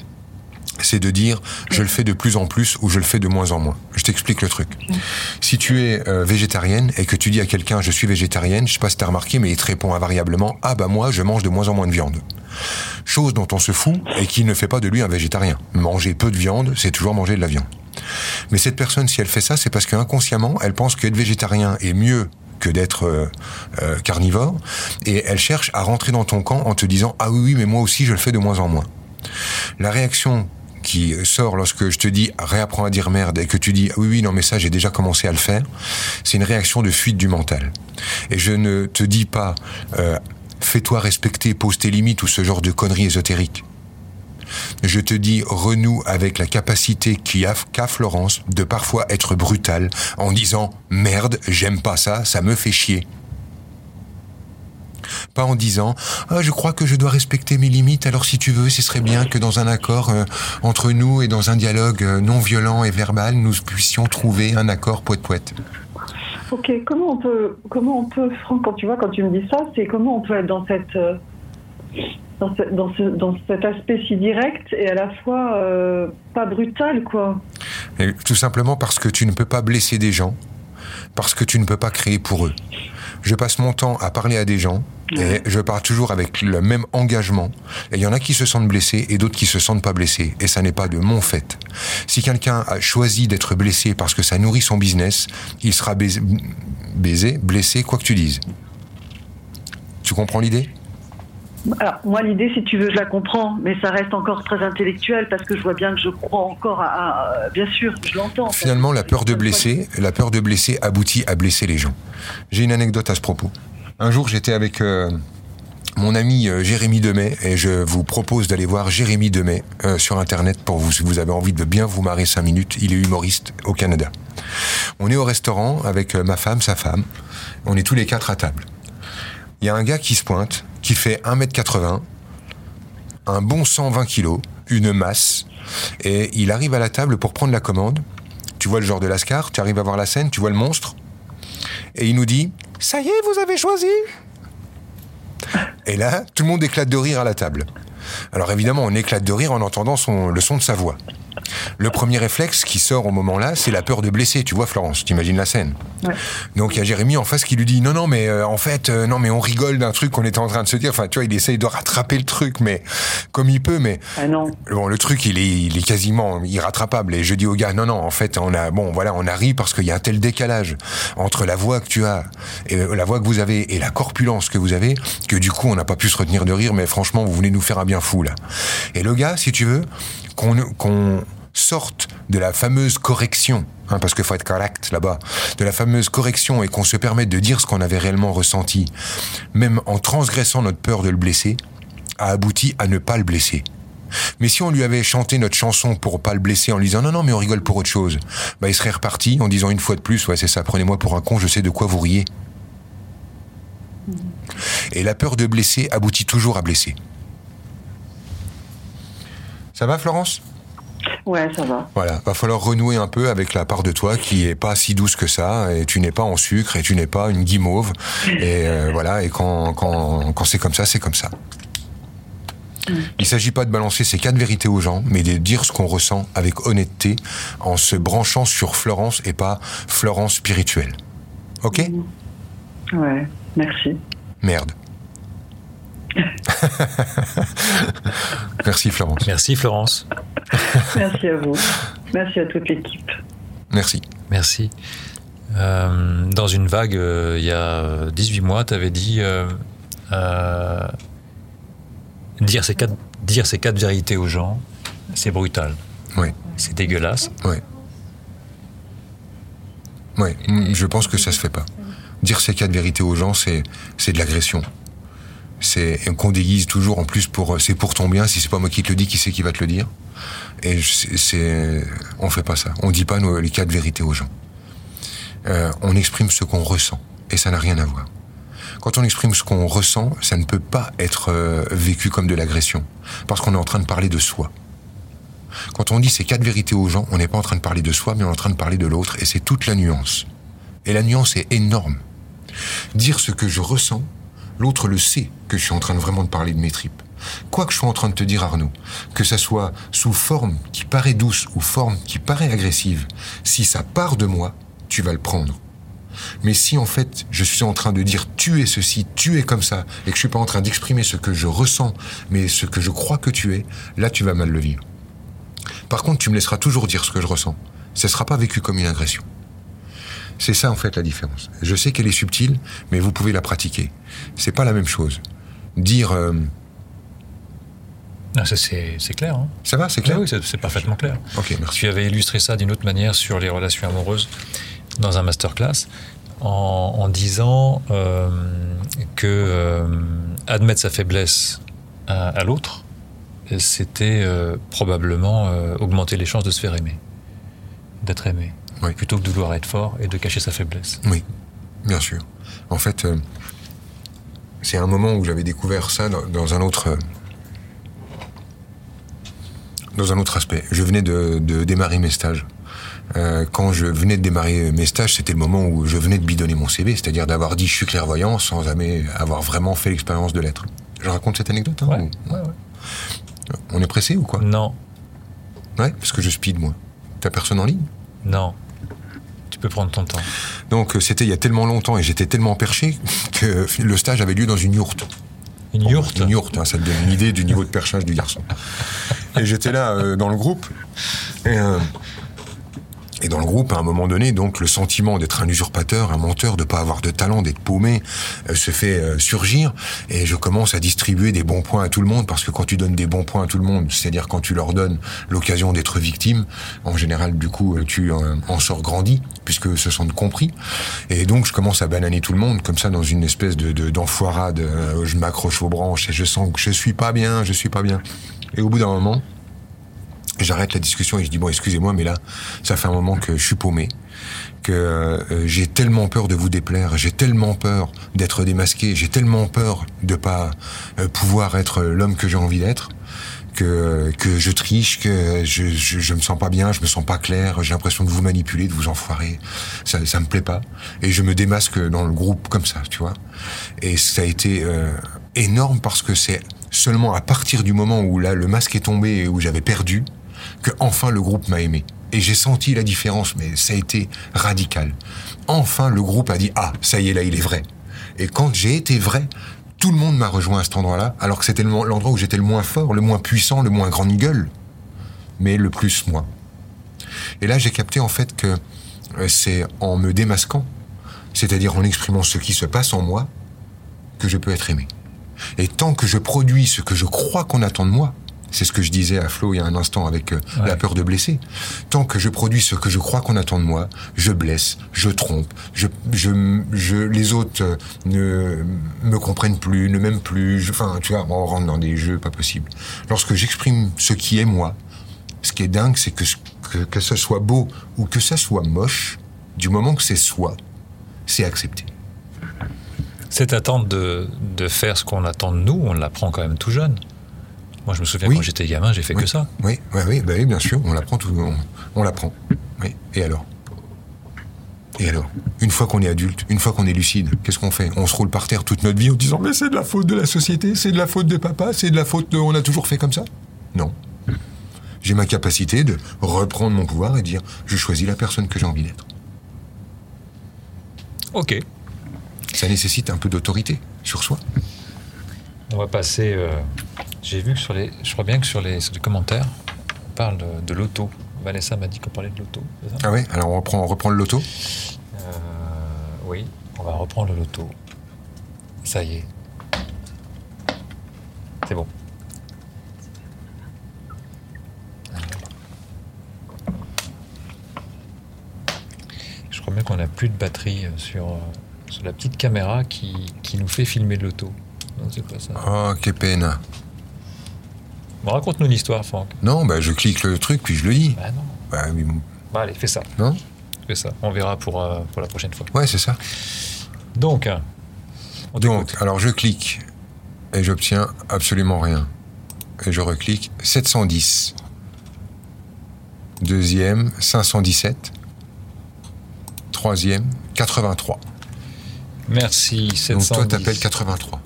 c'est de dire je le fais de plus en plus ou je le fais de moins en moins. Je t'explique le truc. Si tu es euh, végétarienne et que tu dis à quelqu'un je suis végétarienne, je sais pas si t'as remarqué, mais il te répond invariablement ah bah moi je mange de moins en moins de viande. Chose dont on se fout et qui ne fait pas de lui un végétarien. Manger peu de viande, c'est toujours manger de la viande. Mais cette personne, si elle fait ça, c'est parce qu'inconsciemment, elle pense qu'être végétarien est mieux que d'être euh, euh, carnivore, et elle cherche à rentrer dans ton camp en te disant ah oui oui mais moi aussi je le fais de moins en moins. La réaction qui sort lorsque je te dis réapprends à dire merde et que tu dis ah oui oui non mais ça j'ai déjà commencé à le faire, c'est une réaction de fuite du mental. Et je ne te dis pas euh, fais-toi respecter, pose tes limites ou ce genre de conneries ésotériques. Je te dis renoue avec la capacité qu'a Florence de parfois être brutale en disant merde, j'aime pas ça, ça me fait chier. Pas en disant ah, je crois que je dois respecter mes limites, alors si tu veux, ce serait bien que dans un accord euh, entre nous et dans un dialogue euh, non violent et verbal, nous puissions trouver un accord poète-poète. Ok, comment on peut, comment on peut, Franck, quand tu vois, quand tu me dis ça, c'est comment on peut être dans cette, euh, dans, ce- dans, ce, dans cet aspect si direct et à la fois euh, pas brutal, quoi. Et tout simplement parce que tu ne peux pas blesser des gens, parce que tu ne peux pas créer pour eux. Je passe mon temps à parler à des gens et je pars toujours avec le même engagement. Et il y en a qui se sentent blessés et d'autres qui se sentent pas blessés. Et ça n'est pas de mon fait. Si quelqu'un a choisi d'être blessé parce que ça nourrit son business, il sera baisé, baisé, blessé, quoi que tu dises. Tu comprends l'idée? Alors, moi, l'idée, si tu veux, je la comprends, mais ça reste encore très intellectuel parce que je vois bien que je crois encore à. à- bien sûr, je l'entends. Finalement, la peur de blesser, la peur de blesser aboutit à blesser les gens. J'ai une anecdote à ce propos. Un jour, j'étais avec euh, mon ami euh, Jérémy Demet et je vous propose d'aller voir Jérémy Demet euh, sur Internet pour vous, si vous avez envie de bien vous marrer cinq minutes. Il est humoriste au Canada. On est au restaurant avec euh, ma femme, sa femme. On est tous les quatre à table. Il y a un gars qui se pointe, qui fait 1m80, un bon 120 kilos, une masse, et il arrive à la table pour prendre la commande. Tu vois le genre de lascar, tu arrives à voir la scène, tu vois le monstre, et il nous dit Ça y est, vous avez choisi Et là, tout le monde éclate de rire à la table. Alors évidemment, on éclate de rire en entendant son, le son de sa voix. Le premier réflexe qui sort au moment-là, c'est la peur de blesser. Tu vois, Florence, t'imagines la scène. Ouais. Donc il y a Jérémy en face qui lui dit non non mais euh, en fait euh, non mais on rigole d'un truc qu'on était en train de se dire. Enfin tu vois, il essaye de rattraper le truc, mais comme il peut, mais Ah non. Bon, le truc, il est, il est quasiment irrattrapable. Et je dis au gars, non, non, en fait, on a, bon, voilà, on a ri parce qu'il y a un tel décalage entre la voix que tu as, et la voix que vous avez, et la corpulence que vous avez, que du coup, on n'a pas pu se retenir de rire, mais franchement, vous venez nous faire un bien fou, là. Et le gars, si tu veux, qu'on, sorte de la fameuse correction, hein, parce qu'il faut être correct là-bas, de la fameuse correction et qu'on se permette de dire ce qu'on avait réellement ressenti, même en transgressant notre peur de le blesser, a abouti à ne pas le blesser. Mais si on lui avait chanté notre chanson pour pas le blesser en lui disant non non mais on rigole pour autre chose, bah il serait reparti en disant une fois de plus ouais c'est ça prenez-moi pour un con je sais de quoi vous riez. Et la peur de blesser aboutit toujours à blesser. Ça va Florence Ouais, ça va. Voilà, va falloir renouer un peu avec la part de toi qui est pas si douce que ça, et tu n'es pas en sucre, et tu n'es pas une guimauve, et euh, <laughs> voilà, et quand, quand, quand c'est comme ça, c'est comme ça. Il s'agit pas de balancer ces quatre vérités aux gens, mais de dire ce qu'on ressent avec honnêteté, en se branchant sur Florence et pas Florence spirituelle. Ok? Ouais, merci. Merde. <laughs> Merci Florence. Merci Florence. Merci à vous. Merci à toute l'équipe. Merci. Merci. Euh, dans une vague, euh, il y a 18 mois, tu avais dit euh, euh, dire, ces quatre, dire ces quatre vérités aux gens, c'est brutal, Oui. c'est dégueulasse. Oui. Oui, je pense que ça se fait pas. Dire ces quatre vérités aux gens, c'est c'est de l'agression. C'est qu'on déguise toujours en plus pour c'est pour ton bien. Si c'est pas moi qui te le dis, qui c'est qui va te le dire? Et c'est- on fait pas ça. On dit pas nos, les quatre vérités aux gens. Euh, on exprime ce qu'on ressent et ça n'a rien à voir. Quand on exprime ce qu'on ressent, ça ne peut pas être euh, vécu comme de l'agression parce qu'on est en train de parler de soi. Quand on dit ces quatre vérités aux gens, on n'est pas en train de parler de soi, mais on est en train de parler de l'autre, et c'est toute la nuance. Et la nuance est énorme. Dire ce que je ressens, l'autre le sait que je suis en train de vraiment de parler de mes tripes. Quoi que je sois en train de te dire, Arnaud, que ça soit sous forme qui paraît douce ou forme qui paraît agressive, si ça part de moi, tu vas le prendre. Mais si en fait je suis en train de dire tu es ceci, tu es comme ça, et que je suis pas en train d'exprimer ce que je ressens, mais ce que je crois que tu es, là tu vas mal le vivre. Par contre, tu me laisseras toujours dire ce que je ressens. Ce ne sera pas vécu comme une agression. C'est ça en fait la différence. Je sais qu'elle est subtile, mais vous pouvez la pratiquer. C'est pas la même chose. Dire euh, Ah, ça, c'est clair. Hein. ça va, c'est clair. Oui, c'est parfaitement clair. Ok, merci. Tu avais illustré ça d'une autre manière sur les relations amoureuses dans un masterclass en, en disant euh, que euh, admettre sa faiblesse à, à l'autre, c'était probablement augmenter les chances de se faire aimer, d'être aimé, Oui. plutôt que de vouloir être fort et de cacher sa faiblesse. Oui, bien sûr. En fait, euh, c'est un moment où j'avais découvert ça dans, dans un autre. euh, dans un autre aspect. Je venais de, de démarrer mes stages. Euh, quand je venais de démarrer mes stages, c'était le moment où je venais de bidonner mon CV, c'est-à-dire d'avoir dit je suis clairvoyant sans jamais avoir vraiment fait l'expérience de l'être. Je raconte cette anecdote hein, Ouais, ou- ouais, ouais. On est pressé ou quoi? Non, Ouais, parce que je speed moi. T'as personne en ligne? Non. Tu peux prendre ton temps. Donc euh, c'était il y a tellement longtemps et j'étais tellement perché <laughs> que le stage avait lieu dans une yourte. Une yourte Une yourte, hein, ça te donne une idée du niveau de perchage du garçon. Et j'étais là euh, dans le groupe. Et, euh, et dans le groupe, à un moment donné, donc le sentiment d'être un usurpateur, un menteur, de pas avoir de talent, d'être paumé, euh, se fait euh, surgir. Et je commence à distribuer des bons points à tout le monde parce que quand tu donnes des bons points à tout le monde, c'est-à-dire quand tu leur donnes l'occasion d'être victime, en général, du coup, euh, tu euh, en sors grandi puisque se sentent compris. Et donc, je commence à bananer tout le monde comme ça dans une espèce de de- d'enfoirade. euh, je m'accroche aux branches et je sens que je suis pas bien, je suis pas bien. Et au bout d'un moment, j'arrête la discussion et je dis bon excusez-moi mais là ça fait un moment que je suis paumé que euh, j'ai tellement peur de vous déplaire j'ai tellement peur d'être démasqué j'ai tellement peur de pas euh, pouvoir être l'homme que j'ai envie d'être que que je triche que je, je je me sens pas bien je me sens pas clair j'ai l'impression de vous manipuler de vous enfoirer. Ça ça me plaît pas. Et je me démasque dans le groupe comme ça tu vois. Et ça a été euh, énorme parce que c'est seulement à partir du moment où là le masque est tombé et où j'avais perdu que enfin le groupe m'a aimé. Et j'ai senti la différence, mais ça a été radical. Enfin, le groupe a dit ah ça y est là il est vrai. Et quand j'ai été vrai, tout le monde m'a rejoint à cet endroit-là, alors que c'était l'endroit où j'étais le moins fort, le moins puissant, le moins grande gueule, mais le plus moi. Et là j'ai capté en fait que euh, c'est en me démasquant, c'est-à-dire en exprimant ce qui se passe en moi, que je peux être aimé. Et tant que je produis ce que je crois qu'on attend de moi, c'est ce que je disais à Flo il y a un instant avec euh, Ouais. la peur de blesser. Tant que je produis ce que je crois qu'on attend de moi, je blesse, je trompe, je, je, je, les autres euh, ne me comprennent plus, ne m'aiment plus. je- Enfin, tu vois, on rentre dans des jeux pas possibles. Lorsque j'exprime ce qui est moi, ce qui est dingue, c'est que, ce- que que ce soit beau ou que ça soit moche, du moment que c'est soi, c'est accepté. Cette attente de, de faire ce qu'on attend de nous, on l'apprend quand même tout jeune. Moi, je me souviens Oui. quand j'étais gamin, j'ai fait Oui. que ça. Oui, oui, oui, bah bien sûr, on l'apprend tout, on, on l'apprend. Oui. Et alors? Et alors? Une fois qu'on est adulte, une fois qu'on est lucide, qu'est-ce qu'on fait? On se roule par terre toute notre vie en disant mais c'est de la faute de la société, c'est de la faute de papa, c'est de la faute de on a toujours fait comme ça? Non. J'ai ma capacité de reprendre mon pouvoir et dire je choisis la personne que j'ai envie d'être. Ok. Ça nécessite un peu d'autorité sur soi. On va passer. euh, J'ai vu que sur les. Je crois bien que sur les, sur les commentaires, on parle de, de l'auto. Vanessa m'a dit qu'on parlait de l'auto. Ah ouais Alors on reprend, on reprend le loto? Euh, oui, on va reprendre le loto. Ça y est. C'est bon. Je crois bien qu'on n'a plus de batterie euh, sur, euh, sur la petite caméra qui, qui nous fait filmer le loto. Non, c'est pas ça. Oh, quelle peine. Raconte-nous une histoire, Franck. Non, bah je clique le truc puis je le dis. Bah non. Bah. Bah allez, fais ça. non Fais ça. On verra pour, euh, pour la prochaine fois. Ouais, c'est ça. Donc, on Donc, alors je clique et j'obtiens absolument rien. Et je reclique 710. Deuxième, 517. Troisième, 83. Merci, Donc 710. toi, t'appelles 83.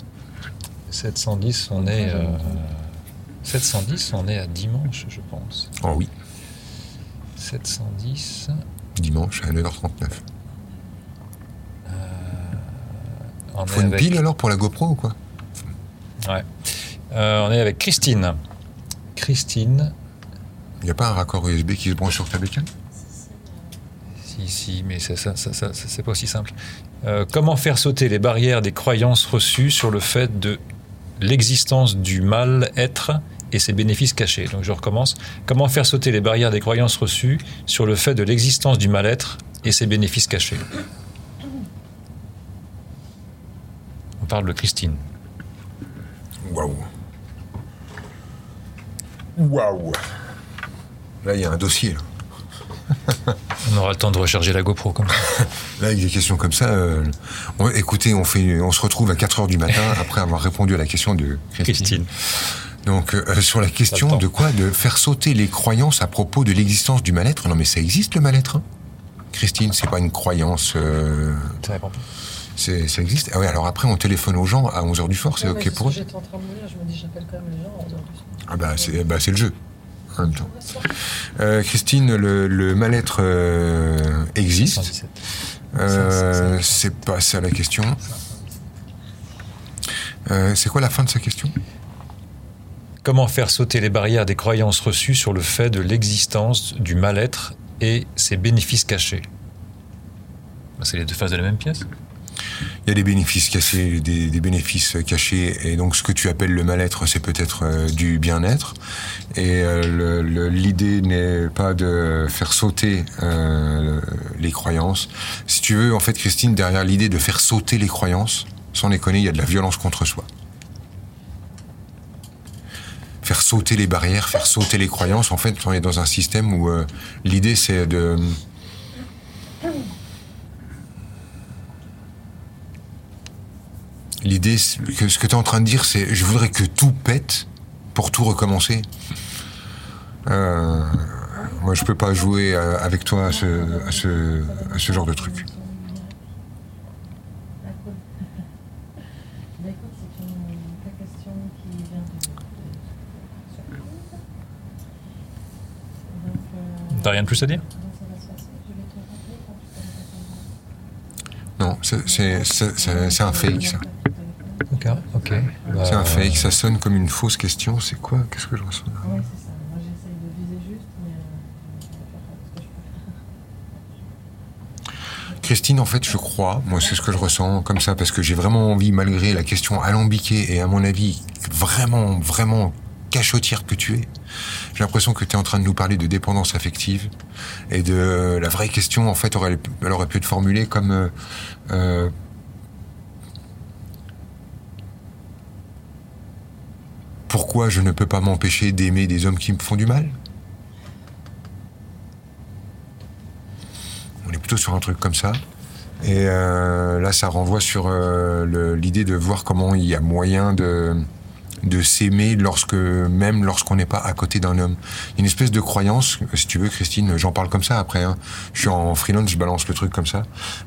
710, on est. euh, 710, on est à dimanche, je pense. Oh oui, 710. dimanche à 9h39. On Faut est une avec, pile alors pour la GoPro ou quoi? Ouais. Euh, on est avec Christine. Christine. Il n'y a pas un raccord USB qui se branche sur ta bécane Si, si, mais c'est ça, ça, ça- ça- c'est pas aussi simple. Euh, comment faire sauter les barrières des croyances reçues sur le fait de l'existence du mal-être et ses bénéfices cachés Donc je recommence. Comment faire sauter les barrières des croyances reçues sur le fait de l'existence du mal-être et ses bénéfices cachés? On parle de Christine. Waouh. Waouh. Là, il y a un dossier. Là. <laughs> On aura le temps de recharger la GoPro comme ça. Là, avec des questions comme ça, euh, on- écoutez, on, fait, on se retrouve à 4 heures du matin <laughs> après avoir répondu à la question de Christine. Christine. Donc, euh, sur la question de quoi De faire sauter les croyances à propos de l'existence du mal-être. Non, mais ça existe le mal-être. hein Christine, c'est pas une croyance. euh, Ça répond pas. ça existe. Ah oui, alors après, on téléphone aux gens à 11h du soir, c'est OK pour eux J'étais en train de me dire, je me dis, j'appelle quand même les gens en dehors du soir. Ah bah, c'est bah, c'est le jeu, Euh, Christine, le, mal-être euh, existe. 117. Euh, c'est pas ça la question. C'est quoi la fin de sa question? Comment faire sauter les barrières des croyances reçues sur le fait de l'existence du mal-être et ses bénéfices cachés? Bah, C'est les deux faces de la même pièce Il y a des bénéfices cachés, des, bénéfices cachés, et donc ce que tu appelles le mal-être, c'est peut-être euh, du bien-être. Et euh, l'idée n'est pas de faire sauter euh, les croyances. Si tu veux, en fait, Christine, derrière l'idée de faire sauter les croyances, sans déconner, il y a de la violence contre soi. Faire sauter les barrières, faire sauter les croyances, en fait, on est dans un système où l'idée c'est de L'idée, que ce que tu es en train de dire, c'est je voudrais que tout pète pour tout recommencer. Euh, moi, je peux pas jouer euh, avec toi à ce, à ce, à ce genre de truc. T'as rien de plus à dire? Non, c'est un fake, ça. Ok. ok. C'est Bah, un fake, ça sonne comme une fausse question. C'est quoi? Qu'est-ce que je reçois là Ouais, c'est ça. Moi, j'essaye de viser juste, mais euh, je vais faire ce que je peux. Christine, en fait, je crois, moi c'est ce que je ressens comme ça, parce que j'ai vraiment envie, malgré la question alambiquée et à mon avis vraiment, vraiment cachotière que tu es, j'ai l'impression que tu es en train de nous parler de dépendance affective et de la vraie question, en fait, aurait, elle aurait pu être formulée comme euh, euh, pourquoi je ne peux pas m'empêcher d'aimer des hommes qui me font du mal? On est plutôt sur un truc comme ça. Et euh, là, ça renvoie sur euh, l'idée de voir comment il y a moyen de de s'aimer lorsque, même lorsqu'on n'est pas à côté d'un homme. Il y a une espèce de croyance, si tu veux, Christine, j'en parle comme ça après. Hein. Je suis en freelance, je balance le truc comme ça.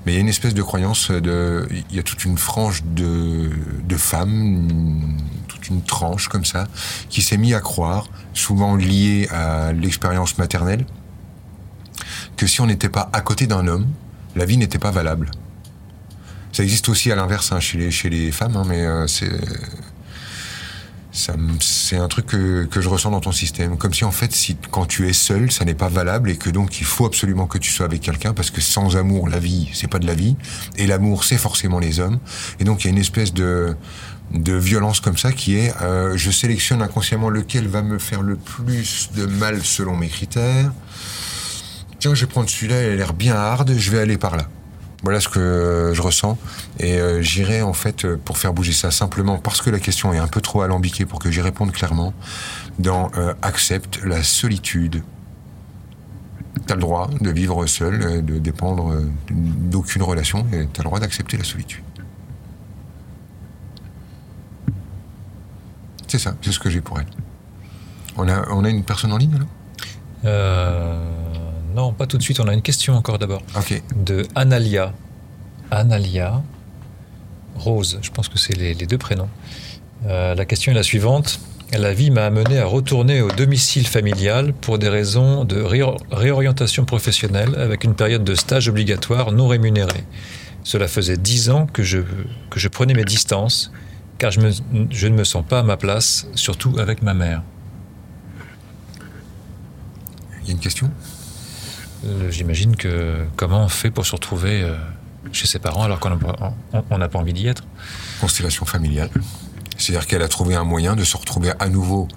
Mais il y a une espèce de croyance de, il y a toute une frange de, de femmes, toute une tranche comme ça, qui s'est mis à croire, souvent liée à l'expérience maternelle, que si on n'était pas à côté d'un homme, la vie n'était pas valable. Ça existe aussi à l'inverse hein, chez, les, chez les femmes, hein, mais euh, c'est c'est un truc que, que je ressens dans ton système. Comme si en fait, si quand tu es seul, ça n'est pas valable et que donc il faut absolument que tu sois avec quelqu'un parce que sans amour, la vie, c'est pas de la vie. Et l'amour, c'est forcément les hommes. Et donc il y a une espèce de de violence comme ça qui est euh, je sélectionne inconsciemment lequel va me faire le plus de mal selon mes critères. Tiens, je vais prendre celui-là, il a l'air bien hard, je vais aller par là. Voilà ce que je ressens. Et euh, j'irai en fait euh, pour faire bouger ça simplement parce que la question est un peu trop alambiquée pour que j'y réponde clairement. Dans euh, accepte la solitude. T'as le droit de vivre seul, euh, de dépendre euh, d'aucune relation, et t'as le droit d'accepter la solitude. C'est ça, c'est ce que j'ai pour elle. On a, on a une personne en ligne là Euh, non, pas tout de suite. On a une question encore d'abord. De Analia. Analia. Rose, je pense que c'est les, les deux prénoms. Euh, la question est la suivante. La vie m'a amené à retourner au domicile familial pour des raisons de réor- réorientation professionnelle avec une période de stage obligatoire non rémunéré. Cela faisait dix ans que je, que je prenais mes distances car je, me- je ne me sens pas à ma place, surtout avec ma mère. Il y a une question? J'imagine que comment on fait pour se retrouver euh, chez ses parents alors qu'on n'a pas- envie d'y être? Constellation familiale. C'est-à-dire qu'elle a trouvé un moyen de se retrouver à nouveau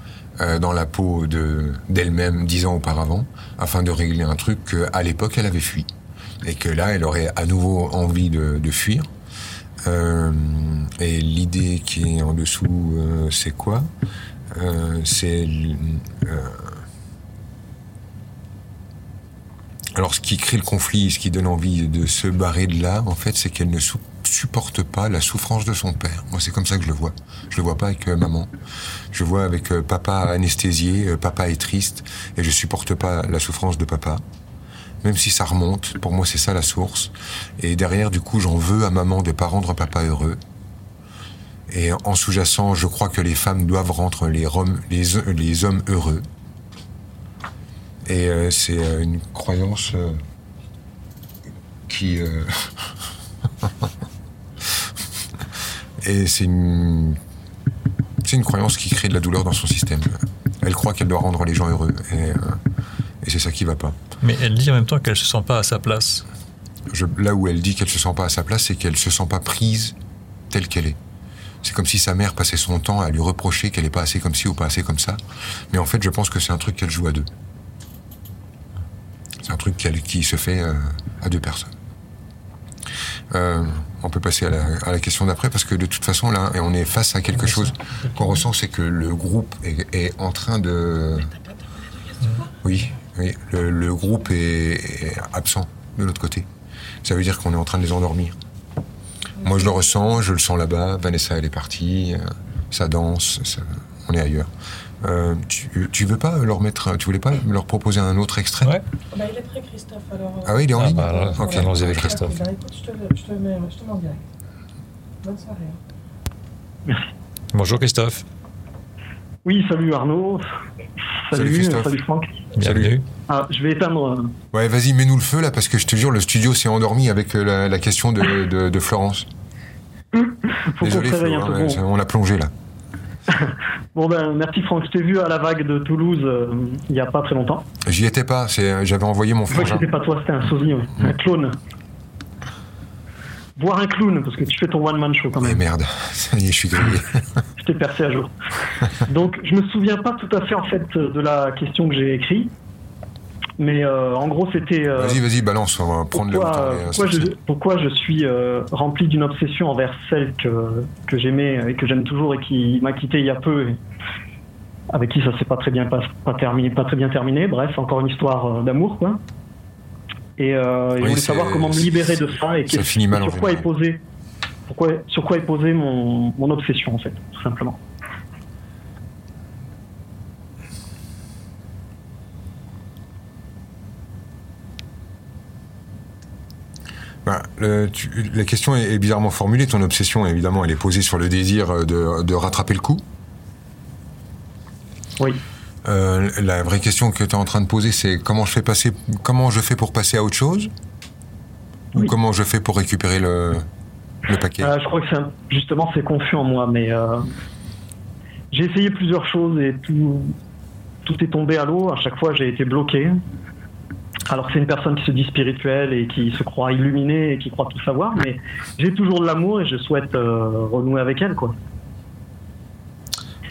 euh, dans la peau de d'elle-même dix ans auparavant, afin de régler un truc qu'à l'époque elle avait fui, et que là elle aurait à nouveau envie de, fuir. Euh, et l'idée qui est en dessous, euh, c'est quoi? Euh, C'est l- euh, alors ce qui crée le conflit, ce qui donne envie de se barrer de là, en fait, c'est qu'elle ne supporte pas la souffrance de son père. Moi, c'est comme ça que je le vois. Je le vois pas avec euh, maman. Je vois avec euh, papa anesthésié, euh, papa est triste, et je supporte pas la souffrance de papa. Même si ça remonte, pour moi, c'est ça la source. Et derrière, du coup, j'en veux à maman de pas rendre papa heureux. Et en sous-jacent, je crois que les femmes doivent rendre les, les hommes heureux. Et euh, c'est euh, une croyance euh, qui... <laughs> Et c'est une... C'est une croyance qui crée de la douleur dans son système. Elle croit qu'elle doit rendre les gens heureux. Et, et c'est ça qui va pas. Mais elle dit en même temps qu'elle se sent pas à sa place. Je- là où elle dit qu'elle se sent pas à sa place, c'est qu'elle se sent pas prise telle qu'elle est. C'est comme si sa mère passait son temps à lui reprocher qu'elle est pas assez comme ci ou pas assez comme ça. Mais en fait, je pense que c'est un truc qu'elle joue à deux. C'est un truc qui se fait euh, à deux personnes. Euh, on peut passer à la, question d'après parce que de toute façon là, on est face à quelque chose qu'on ressent, c'est que le groupe est, en train de. Oui, le, groupe est, absent de l'autre côté. Ça veut dire qu'on est en train de les endormir. Moi, je le ressens, je le sens là-bas. Vanessa, elle est partie, euh, ça danse, on est ailleurs. Euh, tu, tu veux pas leur mettre, tu voulais pas leur proposer un autre extrait Ouais. Bah, il est prêt, Christophe. Alors, euh, Ah oui, il est en Ah ligne. bah, allons-y avec Christophe. Bah, écoute, je te, je mets, je te mets en direct. Bonne soirée. hein. Bonjour Christophe, Oui, salut Arnaud. Salut, Salut, Christophe. salut Franck. bienvenue. Ah, je vais éteindre. euh, Ouais, vas-y, mets-nous le feu là, parce que je te jure, le studio s'est endormi avec la, la question de, de- de Florence. <laughs> Faut Désolé, se réveille Flo, un peu. hein, Bon, ça- on l'a plongé là. <laughs> Bon, ben, merci Franck. Je t'ai vu à la vague de Toulouse euh, il n'y a pas très longtemps. J'y étais pas, c'est- j'avais envoyé mon frangin. c'était pas toi, c'était un sosie, ouais. un clone. Voir un clown, parce que tu fais ton one-man show quand Mais même. merde, <laughs> ça y est, je suis grillé. <laughs> Je t'ai percé à jour. Donc, je me souviens pas tout à fait en fait de la question que j'ai écrite. Mais euh, en gros, c'était. euh, Vas-y, vas-y, balance, on va prendre le pourquoi, temps. euh, pourquoi, je, pourquoi je suis euh, rempli d'une obsession envers celle que, que j'aimais et que j'aime toujours et qui m'a quitté il y a peu et avec qui ça s'est pas très bien pas, pas terminé pas très bien terminé bref encore une histoire d'amour quoi et, et Oui, je voulais savoir comment me libérer de ça et ça quel- finit mal en sur quoi est posé pourquoi, sur quoi est posée mon, mon obsession en fait tout simplement Bah, le- tu- la question est, est bizarrement formulée. Ton obsession, évidemment, elle est posée sur le désir euh, de, de rattraper le coup. Oui. Euh, la vraie question que tu es en train de poser, c'est comment je fais passer, comment je fais pour passer à autre chose, ou comment je fais pour récupérer le, le paquet? Euh, je crois que un- justement c'est confus en moi, mais euh, j'ai essayé plusieurs choses et tout, tout est tombé à l'eau. À chaque fois, j'ai été bloqué. Alors que c'est une personne qui se dit spirituelle et qui se croit illuminée et qui croit tout savoir, mais j'ai toujours de l'amour et je souhaite euh, renouer avec elle, quoi.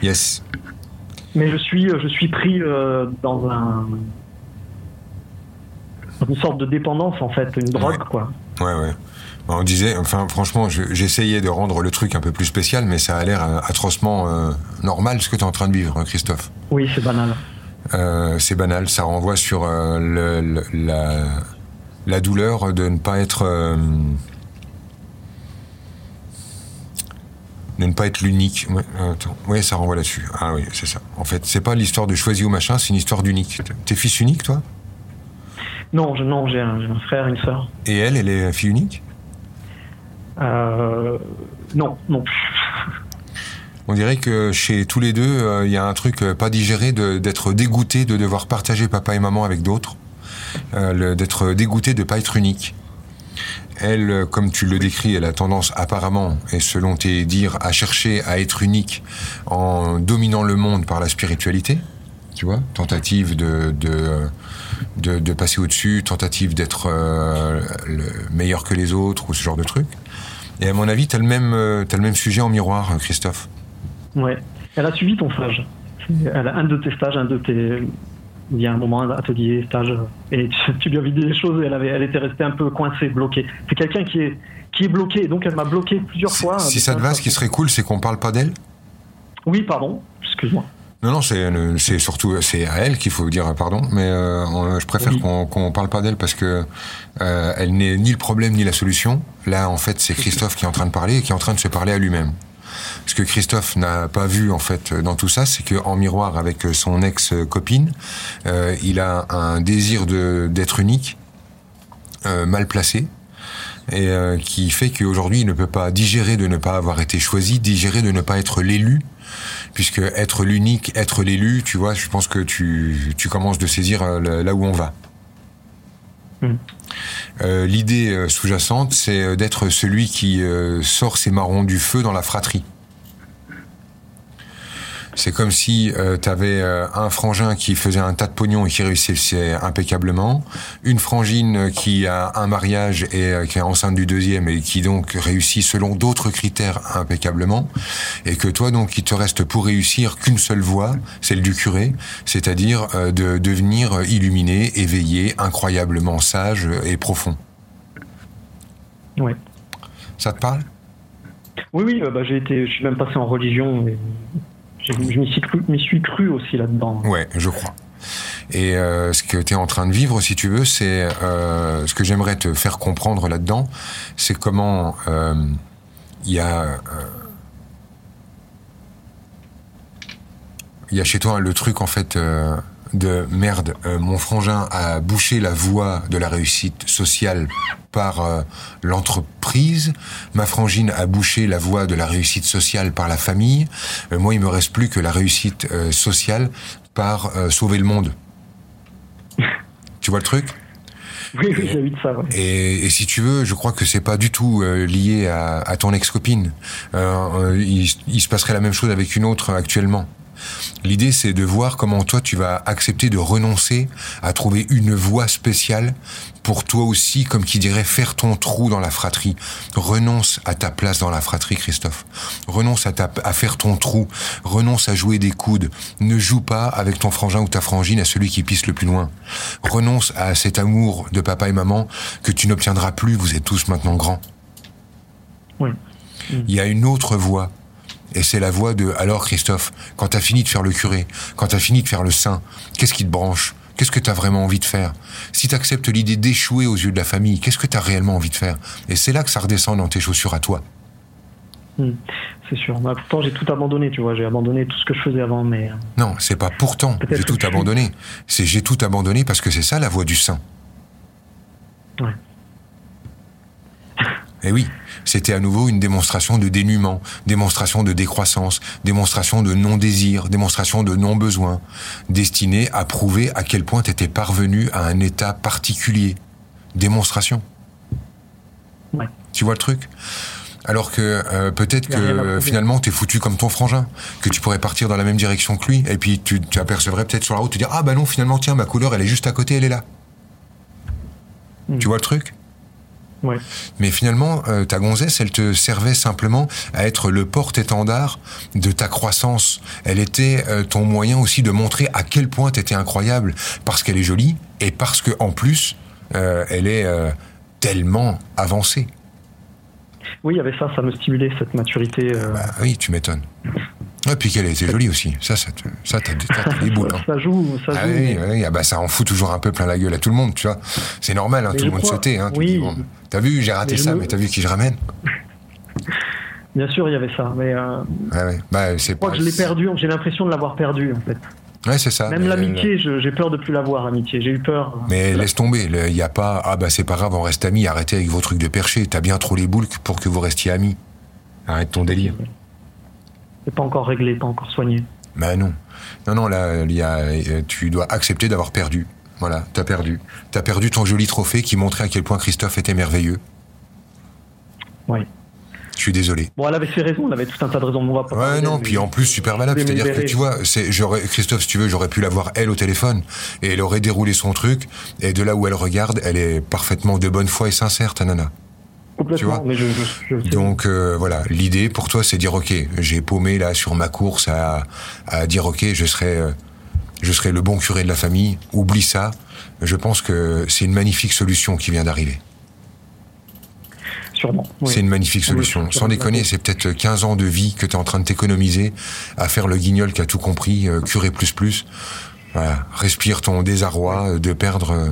Yes. Mais je suis, je suis pris euh, dans un une sorte de dépendance en fait, une drogue, Ouais. quoi. Ouais, ouais. On disait, enfin, franchement, je- j'essayais de rendre le truc un peu plus spécial, mais ça a l'air euh, atrocement euh, normal ce que tu es en train de vivre, hein, Christophe. Oui, c'est banal. Euh, c'est banal, ça renvoie sur euh, le- le- la, la douleur de ne pas être. euh, de ne pas être l'unique. Ouais. Ouais, ça renvoie là-dessus. Ah oui, c'est ça. En fait, c'est pas l'histoire de choisi ou machin, c'est une histoire d'unique. T'es fils unique, toi? Non, je- non, j'ai un, frère, une sœur. Et elle, elle est fille unique? Non, non plus. On dirait que chez tous les deux, euh, il y a un truc euh, pas digéré d'être dégoûté de devoir partager papa et maman avec d'autres, euh, d'être dégoûté de pas être unique. Elle, comme tu le décris, elle a tendance apparemment, et selon tes dires, à chercher à être unique en dominant le monde par la spiritualité. Tu vois, tentative de, de, de, passer au-dessus, tentative d'être le meilleur que les autres, ou ce genre de truc. Et à mon avis, t'as le même, t'as le même sujet en miroir, Christophe. Ouais. Elle a suivi ton stage. Elle a un de tes stages, un de tes. Il y a un moment, un atelier, stage, et tu, <laughs> tu lui as vidé les choses et elle, avait, elle était restée un peu coincée, bloquée. C'est quelqu'un qui est, qui est bloqué, et donc elle m'a bloqué plusieurs Si- fois. Si ça te va, ce qui serait cool, c'est qu'on parle pas d'elle? Oui, pardon, excuse-moi. Non, non, c'est euh, c'est surtout c'est à elle qu'il faut dire pardon, mais euh, je préfère Oui. qu'on qu'on parle pas d'elle parce que euh, elle n'est ni le problème ni la solution. Là, en fait, c'est Christophe qui est en train de parler et qui est en train de se parler à lui-même. Ce que Christophe n'a pas vu en fait dans tout ça, c'est que en miroir avec son ex-copine, euh, il a un désir d'être unique, euh, mal placé, et euh, qui fait qu'aujourd'hui il ne peut pas digérer de ne pas avoir été choisi, digérer de ne pas être l'élu, puisque être l'unique, être l'élu, tu vois, je pense que tu, tu commences de saisir là où on va. Mhm. Euh, L'idée euh, sous-jacente, c'est euh, d'être celui qui sort ses marrons du feu dans la fratrie. C'est comme si tu avais un frangin qui faisait un tas de pognon et qui réussissait impeccablement, une frangine qui a un mariage et euh, qui est enceinte du deuxième et qui donc réussit selon d'autres critères impeccablement, et que toi donc il te reste pour réussir qu'une seule voie, celle du curé, c'est-à-dire euh, de devenir illuminé, éveillé, incroyablement sage et profond. Ouais. Ça te parle? Oui, oui, euh, bah, j'ai été, je suis même passé en religion. Et je m'y suis, cru, aussi là-dedans. Ouais, je crois. Et euh, ce que tu es en train de vivre, si tu veux, c'est euh, ce que j'aimerais te faire comprendre là-dedans, c'est comment euh, il y a il y a chez toi le truc en fait de merde. mon frangin a bouché la voie de la réussite sociale par euh, l'entreprise. Ma frangine a bouché la voie de la réussite sociale par la famille. Euh, moi, il me reste plus que la réussite euh, sociale par sauver le monde. <laughs> tu vois le truc? Oui, oui, j'ai eu de ça. Ouais. et, et si tu veux, je crois que c'est pas du tout lié à, à ton ex-copine. Il, il se passerait la même chose avec une autre actuellement. L'idée, c'est de voir comment toi, tu vas accepter de renoncer à trouver une voie spéciale pour toi aussi, comme qui dirait, faire ton trou dans la fratrie. Renonce à ta place dans la fratrie, Christophe. Renonce à, ta, à faire ton trou. Renonce à jouer des coudes. Ne joue pas avec ton frangin ou ta frangine à celui qui pisse le plus loin. Renonce à cet amour de papa et maman que tu n'obtiendras plus. Vous êtes tous maintenant grands. Oui. Il y a une autre voie. Et c'est la voie de alors Christophe, quand t'as fini de faire le curé, quand t'as fini de faire le saint, qu'est-ce qui te branche? Qu'est-ce que t'as vraiment envie de faire? Si t'acceptes l'idée d'échouer aux yeux de la famille, qu'est-ce que t'as réellement envie de faire? Et c'est là que ça redescend dans tes chaussures à toi. Hmm, c'est sûr. Bah, pourtant, j'ai tout abandonné, tu vois. J'ai abandonné tout ce que je faisais avant, mais. euh, Non, c'est pas pourtant, j'ai tout tu- abandonné. C'est j'ai tout abandonné parce que c'est ça la voie du saint. Ouais. Et oui, c'était à nouveau une démonstration de dénuement, démonstration de décroissance, démonstration de non-désir, démonstration de non-besoin, destinée à prouver à quel point tu étais parvenu à un état particulier. Démonstration. Ouais. Tu vois le truc? Alors que euh, peut-être que finalement t'es foutu comme ton frangin, que tu pourrais partir dans la même direction que lui, et puis tu, tu apercevrais peut-être sur la route te dire ah bah non finalement tiens ma couleur elle est juste à côté elle est là. Hmm. Tu vois le truc? Ouais. mais finalement, euh, ta gonzesse, elle te servait simplement à être le porte-étendard de ta croissance. Elle était euh, ton moyen aussi de montrer à quel point tu étais incroyable, parce qu'elle est jolie et parce que en plus, euh, elle est tellement avancée. Oui, il y avait ça, ça me stimulait cette maturité. Bah oui, tu m'étonnes. Et puis qu'elle était jolie aussi. Ça, ça, ça t'as, des <laughs> boules. hein. ça joue, ça Ah joue. oui, oui, ah bah ça en fout toujours un peu plein la gueule à tout le monde, tu vois. C'est normal, hein, tout le monde se tait. Hein, oui. bon, t'as vu, j'ai raté Mais ça, me- mais t'as vu qui je ramène <laughs> Bien sûr, il y avait ça, mais euh, Ouais, ouais. Bah, je crois pas- que je l'ai perdu. J'ai l'impression de l'avoir perdu en fait. Ouais, c'est ça. Même l'amitié, j'ai peur de plus l'avoir l'amitié. J'ai eu peur. Mais laisse tomber, il n'y a pas ah bah c'est pas grave, on reste amis, arrêtez avec vos trucs de perché, t'as bien trop les boules pour que vous restiez amis. Arrête ton délire. Pas encore réglé, pas encore soigné. Bah non. Non, non, là, il y a, euh, tu dois accepter d'avoir perdu. Voilà, t'as perdu. T'as perdu ton joli trophée qui montrait à quel point Christophe était merveilleux. Oui. Je suis désolé. Bon, elle avait ses raisons, elle avait tout un tas de raisons. On va pas Ouais, non, puis en plus, super valable. C'est-à-dire que tu vois, j'aurais, Christophe, si tu veux, j'aurais pu la voir elle au téléphone et elle aurait déroulé son truc. Et de là où elle regarde, elle est parfaitement de bonne foi et sincère, ta nana. Complètement, tu vois. mais je, je, je sais. Donc euh, voilà, l'idée pour toi, c'est dire ok, j'ai paumé là sur ma course à, à dire ok, je serai, euh, je serai le bon curé de la famille. Oublie ça. Je pense que c'est une magnifique solution qui vient d'arriver. Sûrement. oui. C'est une magnifique solution. Sans déconner, c'est peut-être 15 ans de vie que tu es en train de t'économiser à faire le guignol qui a tout compris, euh, curé plus plus. Voilà, respire ton désarroi de perdre, euh,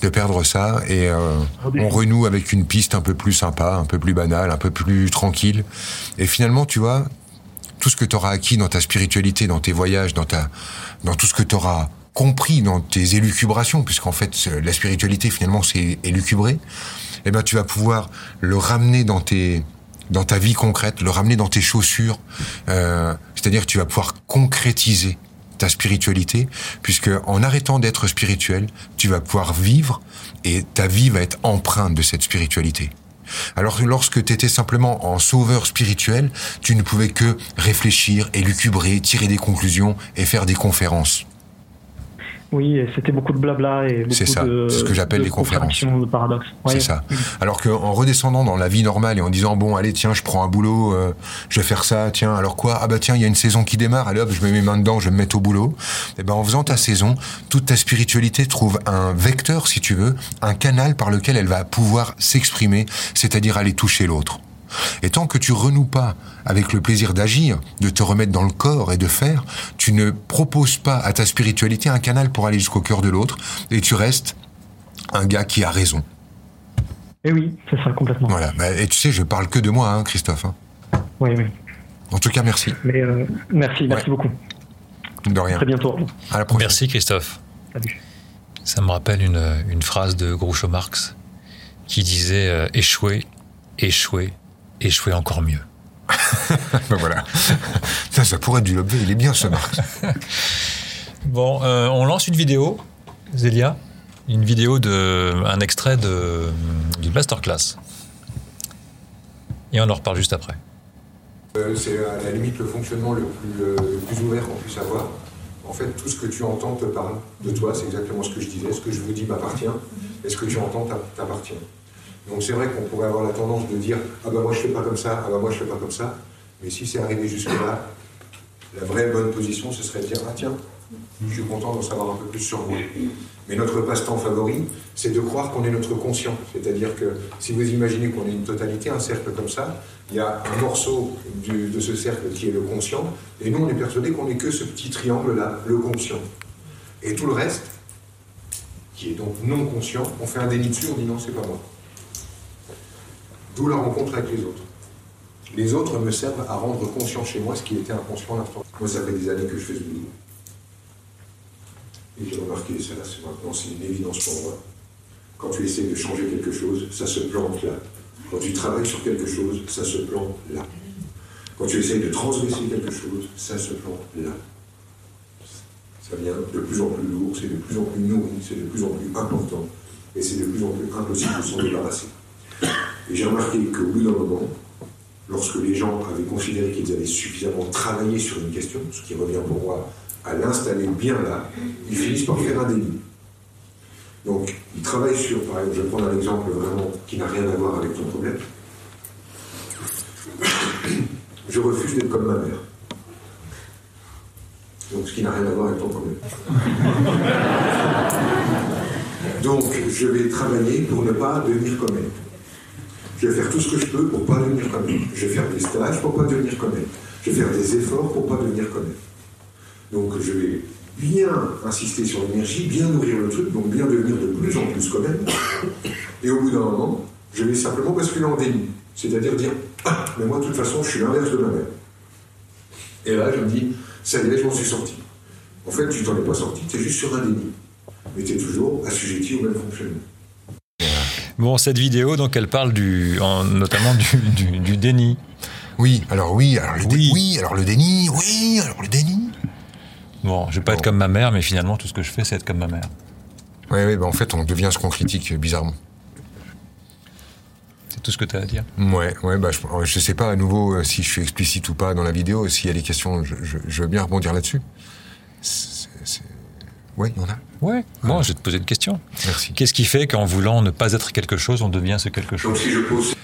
de perdre ça et euh, on renoue avec une piste un peu plus sympa, un peu plus banale, un peu plus tranquille. Et finalement, tu vois, tout ce que tu auras acquis dans ta spiritualité, dans tes voyages, dans ta, dans tout ce que tu auras compris dans tes élucubrations, puisqu'en fait la spiritualité finalement c'est élucubrer, eh ben tu vas pouvoir le ramener dans tes dans ta vie concrète, le ramener dans tes chaussures, euh, c'est-à-dire tu vas pouvoir concrétiser ta spiritualité, puisque en arrêtant d'être spirituel, tu vas pouvoir vivre et ta vie va être empreinte de cette spiritualité. Alors que lorsque tu étais simplement en sauveur spirituel, tu ne pouvais que réfléchir, élucubrer, tirer des conclusions et faire des conférences. Oui, c'était beaucoup de blabla et beaucoup C'est ça, de. c'est ce que j'appelle les conférences. de paradoxes. C'est ça. Alors qu'en redescendant dans la vie normale et en disant bon allez tiens je prends un boulot, euh, je vais faire ça, tiens alors quoi? Ah bah tiens il y a une saison qui démarre, allez hop je me mets mes mains dedans, je vais me mettre au boulot. Et ben en faisant ta saison, toute ta spiritualité trouve un vecteur si tu veux, un canal par lequel elle va pouvoir s'exprimer, c'est-à-dire aller toucher l'autre. Et tant que tu renoues pas avec le plaisir d'agir, de te remettre dans le corps et de faire, tu ne proposes pas à ta spiritualité un canal pour aller jusqu'au cœur de l'autre et tu restes un gars qui a raison. Et oui, c'est ça, complètement. Voilà. Bah, Et tu sais, je parle que de moi, hein, Christophe. hein. Oui, oui. En tout cas, merci. Mais euh, merci, merci Ouais. beaucoup. De rien. Très bientôt. À la prochaine. Merci Christophe. Salut. Ça me rappelle une, une phrase de Groucho Marx qui disait euh, échouer, échouer, échouer encore mieux. <laughs> Ben voilà. ça, ça pourrait être du lobby. Il est bien, ce Marx. <laughs> Bon, euh, on lance une vidéo, Zélia, une vidéo de un extrait de d'une masterclass. Et on en reparle juste après. Euh, c'est à la limite le fonctionnement le plus, euh, le plus ouvert qu'on puisse avoir. En fait, tout ce que tu entends te parle de toi. C'est exactement ce que je disais. Ce que je vous dis m'appartient. Et ce que tu entends t'a- t'appartient. Donc c'est vrai qu'on pourrait avoir la tendance de dire Ah bah moi je fais pas comme ça, ah bah moi je fais pas comme ça. Mais si c'est arrivé jusque-là, la vraie bonne position, ce serait de dire Ah tiens, je suis content d'en savoir un peu plus sur moi. Mais notre passe-temps favori, c'est de croire qu'on est notre conscient. C'est-à-dire que si vous imaginez qu'on est une totalité, un cercle comme ça, il y a un morceau de ce cercle qui est le conscient, et nous on est persuadé qu'on n'est que ce petit triangle-là, le conscient. Et tout le reste, qui est donc non conscient, on fait un déni dessus, on dit non, c'est pas moi. D'où la rencontre avec les autres. Les autres me servent à rendre conscient chez moi ce qui était inconscient à l'instant. Moi, ça fait des années que je fais ce boulot. Et j'ai remarqué ça, c'est maintenant, c'est une évidence pour moi. Quand tu essaies de changer quelque chose, ça se plante là. Quand tu travailles sur quelque chose, ça se plante là. Quand tu essayes de transgresser quelque chose, ça se plante là. Ça vient de plus en plus lourd, c'est de plus en plus nourri, c'est de plus en plus important, et c'est de plus en plus impossible de s'en débarrasser. Et j'ai remarqué qu'au bout d'un moment, lorsque les gens avaient considéré qu'ils avaient suffisamment travaillé sur une question, ce qui revient pour moi à l'installer bien là, ils finissent par faire un déni. Donc, ils travaillent sur, par exemple, je vais prendre un exemple vraiment qui n'a rien à voir avec ton problème. <coughs> Je refuse d'être comme ma mère. Donc, ce qui n'a rien à voir avec ton problème. <laughs> Donc, je vais travailler pour ne pas devenir comme elle. Je vais faire tout ce que je peux pour ne pas devenir comme elle. Je vais faire des stages pour ne pas devenir comme elle. Je vais faire des efforts pour ne pas devenir comme elle. Donc, je vais bien insister sur l'énergie, bien nourrir le truc, donc bien devenir de plus en plus comme elle. Et au bout d'un moment, je vais simplement basculer en déni. C'est-à-dire dire, ah, mais moi, de toute façon, je suis l'inverse de ma mère. Et là, je me dis, ça y est, je m'en suis sorti. En fait, tu t'en es pas sorti, tu es juste sur un déni. Mais tu es toujours assujetti au même fonctionnement. Bon, cette vidéo, donc, elle parle du, en- notamment du, du- du déni. Oui, alors oui, alors le, dé- Oui. oui, alors le déni, oui, alors le déni. Bon, je vais pas être comme ma mère, mais finalement, tout ce que je fais, c'est être comme ma mère. Oui, oui, bah en fait, on devient ce qu'on critique, euh, bizarrement. C'est tout ce que tu as à dire. Ouais, ouais, bah je, je sais pas à nouveau euh, si je suis explicite ou pas dans la vidéo. S'il y a des questions, je, je- je veux bien rebondir là-dessus. Ouais, il y en a. Ouais. Bon, je vais te poser une question. Merci. Qu'est-ce qui fait qu'en voulant ne pas être quelque chose, on devient ce quelque chose si je pose.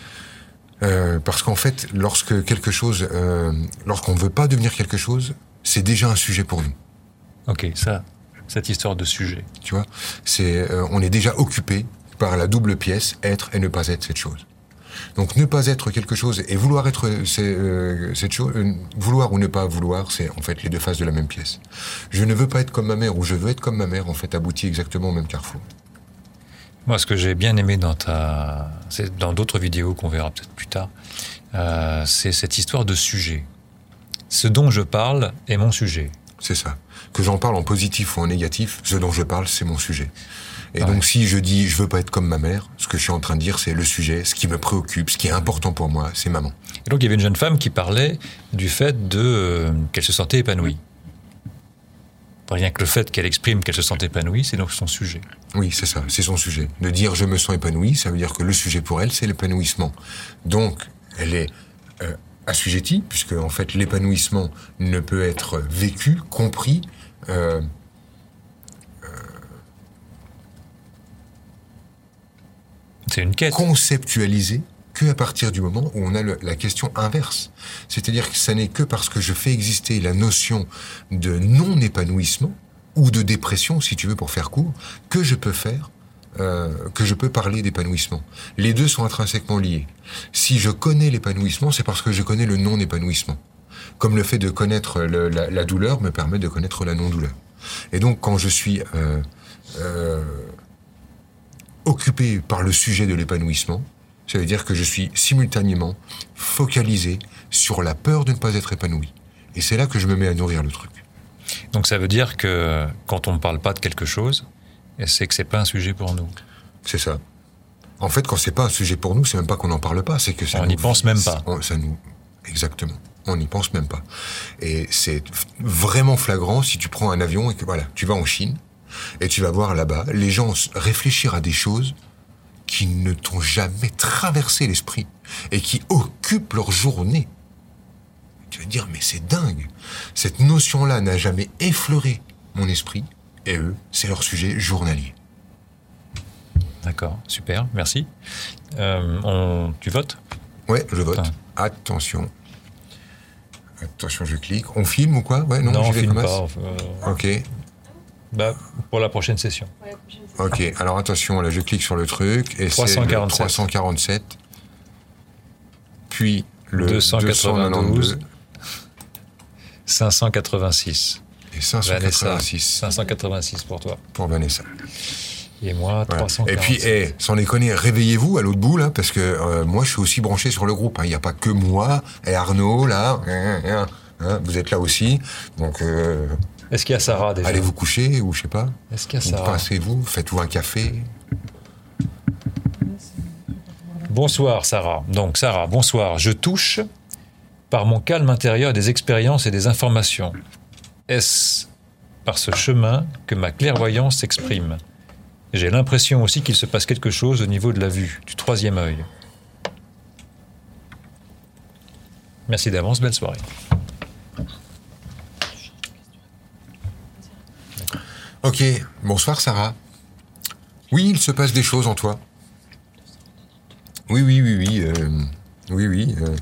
Euh, parce qu'en fait, lorsque quelque chose, euh, lorsqu'on veut pas devenir quelque chose, c'est déjà un sujet pour nous. Ok, ça, cette histoire de sujet. Tu vois, c'est, euh, on est déjà occupé par la double pièce être et ne pas être cette chose. Donc ne pas être quelque chose et vouloir être euh, cette chose, euh, vouloir ou ne pas vouloir, c'est en fait les deux faces de la même pièce. Je ne veux pas être comme ma mère ou je veux être comme ma mère, en fait, aboutit exactement au même carrefour. Moi, ce que j'ai bien aimé dans ta, c'est dans d'autres vidéos qu'on verra peut-être plus tard, euh, c'est cette histoire de sujet. Ce dont je parle est mon sujet. C'est ça. Que j'en parle en positif ou en négatif, ce dont je parle, c'est mon sujet. Et Ouais. donc, si je dis je veux pas être comme ma mère, ce que je suis en train de dire, c'est le sujet, ce qui me préoccupe, ce qui est important pour moi, c'est maman. Et donc, il y avait une jeune femme qui parlait du fait de euh, qu'elle se sentait épanouie. Rien que le fait qu'elle exprime qu'elle se sent épanouie, c'est donc son sujet. Oui, c'est ça, c'est son sujet. De dire je me sens épanoui, ça veut dire que le sujet pour elle, c'est l'épanouissement. Donc, elle est euh, assujettie, puisque en fait, l'épanouissement ne peut être vécu, compris. euh, C'est une quête. conceptualisé que à partir du moment où on a la question inverse. C'est-à-dire que ça n'est que parce que je fais exister la notion de non-épanouissement ou de dépression, si tu veux, pour faire court, que je peux faire, euh, que je peux parler d'épanouissement. Les deux sont intrinsèquement liés. Si je connais l'épanouissement, c'est parce que je connais le non-épanouissement. Comme le fait de connaître la douleur me permet de connaître la non-douleur. Et donc, quand je suis euh, euh, occupé par le sujet de l'épanouissement, ça veut dire que je suis simultanément focalisé sur la peur de ne pas être épanoui. Et c'est là que je me mets à nourrir le truc. Donc, ça veut dire que quand on ne parle pas de quelque chose, c'est que c'est pas un sujet pour nous. C'est ça. En fait, quand c'est pas un sujet pour nous, c'est même pas qu'on n'en parle pas, c'est que ça On n'y pense même pas. Ça nous, exactement. On n'y pense même pas. Et c'est vraiment flagrant si tu prends un avion et que voilà, tu vas en Chine et tu vas voir là-bas les gens réfléchir à des choses qui ne t'ont jamais traversé l'esprit et qui occupent leur journée. Tu vas te dire, mais c'est dingue. Cette notion-là n'a jamais effleuré mon esprit et eux, c'est leur sujet journalier. D'accord, super, merci. Euh, on, tu votes? Ouais, je vote. Putain. Attention. Attention, je clique. On filme ou quoi? Ouais, non, on j'y vais filme pas. euh, Ok, bah, pour la prochaine session. Ouais, la prochaine session. ok. Alors attention, là, je clique sur le truc et c'est 347. le 347. Puis le 292. 292 586. et Vanessa, 586 586 pour toi. pour Vanessa. Et moi, Voilà. 347. Et puis, eh, sans déconner, réveillez-vous à l'autre bout, là, parce que euh, moi, je suis aussi branché sur le groupe. hein. Il n'y a pas que moi et Arnaud, là. hein, hein, hein. vous êtes là aussi. Donc, euh, Est-ce qu'il y a Sarah déjà allez vous coucher, ou je sais pas. Est-ce qu'il y a Sarah passez-vous, faites-vous un café. Bonsoir Sarah. Donc Sarah, bonsoir. Je touche par mon calme intérieur des expériences et des informations. Est-ce par ce chemin que ma clairvoyance s'exprime? J'ai l'impression aussi qu'il se passe quelque chose au niveau de la vue, du troisième œil. Merci d'avance, belle soirée. Ok, bonsoir Sarah. Oui, il se passe des choses en toi. Oui, oui, oui, oui. euh, oui, oui. euh,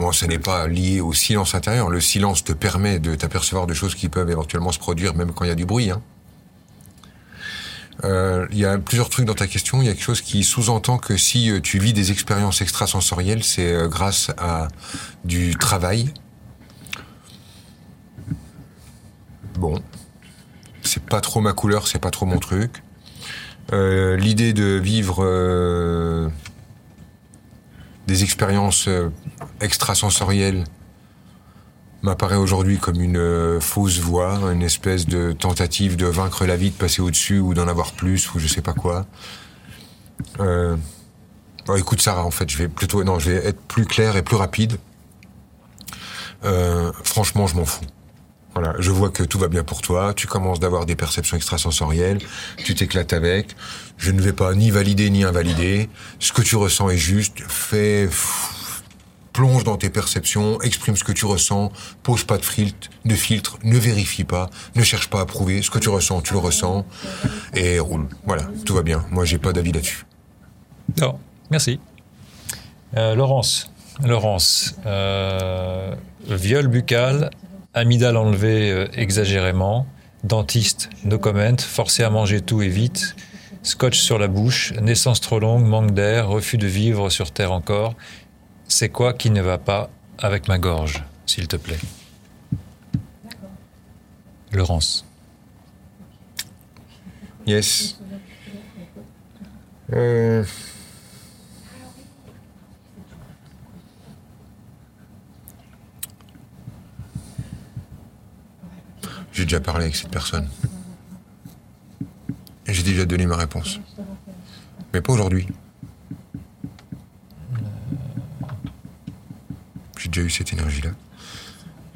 bon, ce n'est pas lié au silence intérieur. Le silence te permet de t'apercevoir de choses qui peuvent éventuellement se produire même quand il y a du bruit. hein. Euh, Il y a plusieurs trucs dans ta question. Il y a quelque chose qui sous-entend que si euh, tu vis des expériences extrasensorielles, c'est grâce à du travail. Bon, c'est pas trop ma couleur, c'est pas trop mon truc. Euh, L'idée de vivre euh, des expériences euh, extrasensorielles m'apparaît aujourd'hui comme une fausse voie, une espèce de tentative de vaincre la vie, de passer au-dessus ou d'en avoir plus ou je sais pas quoi. Bon, écoute Sarah, en fait, je vais être plus clair et plus rapide. Franchement, je m'en fous. Voilà, je vois que tout va bien pour toi, tu commences d'avoir des perceptions extrasensorielles, tu t'éclates avec. Je ne vais pas ni valider ni invalider. Ce que tu ressens est juste. Fais, plonge dans tes perceptions, exprime ce que tu ressens, pose pas de filtre, de filtre, ne vérifie pas, ne cherche pas à prouver. Ce que tu ressens, tu le ressens et roule. Voilà, tout va bien. Moi, j'ai pas d'avis là-dessus. Non, merci. Euh, Laurence, Laurence, euh, viol buccal, amygdale enlevée euh, exagérément, dentiste, no comment, forcé à manger tout et vite, scotch sur la bouche, naissance trop longue, manque d'air, refus de vivre sur terre encore. C'est quoi qui ne va pas avec ma gorge, s'il te plaît? Laurence. Yes. Euh, J'ai déjà parlé avec cette personne. J'ai déjà donné ma réponse. Mais pas aujourd'hui. J'ai déjà eu cette énergie-là.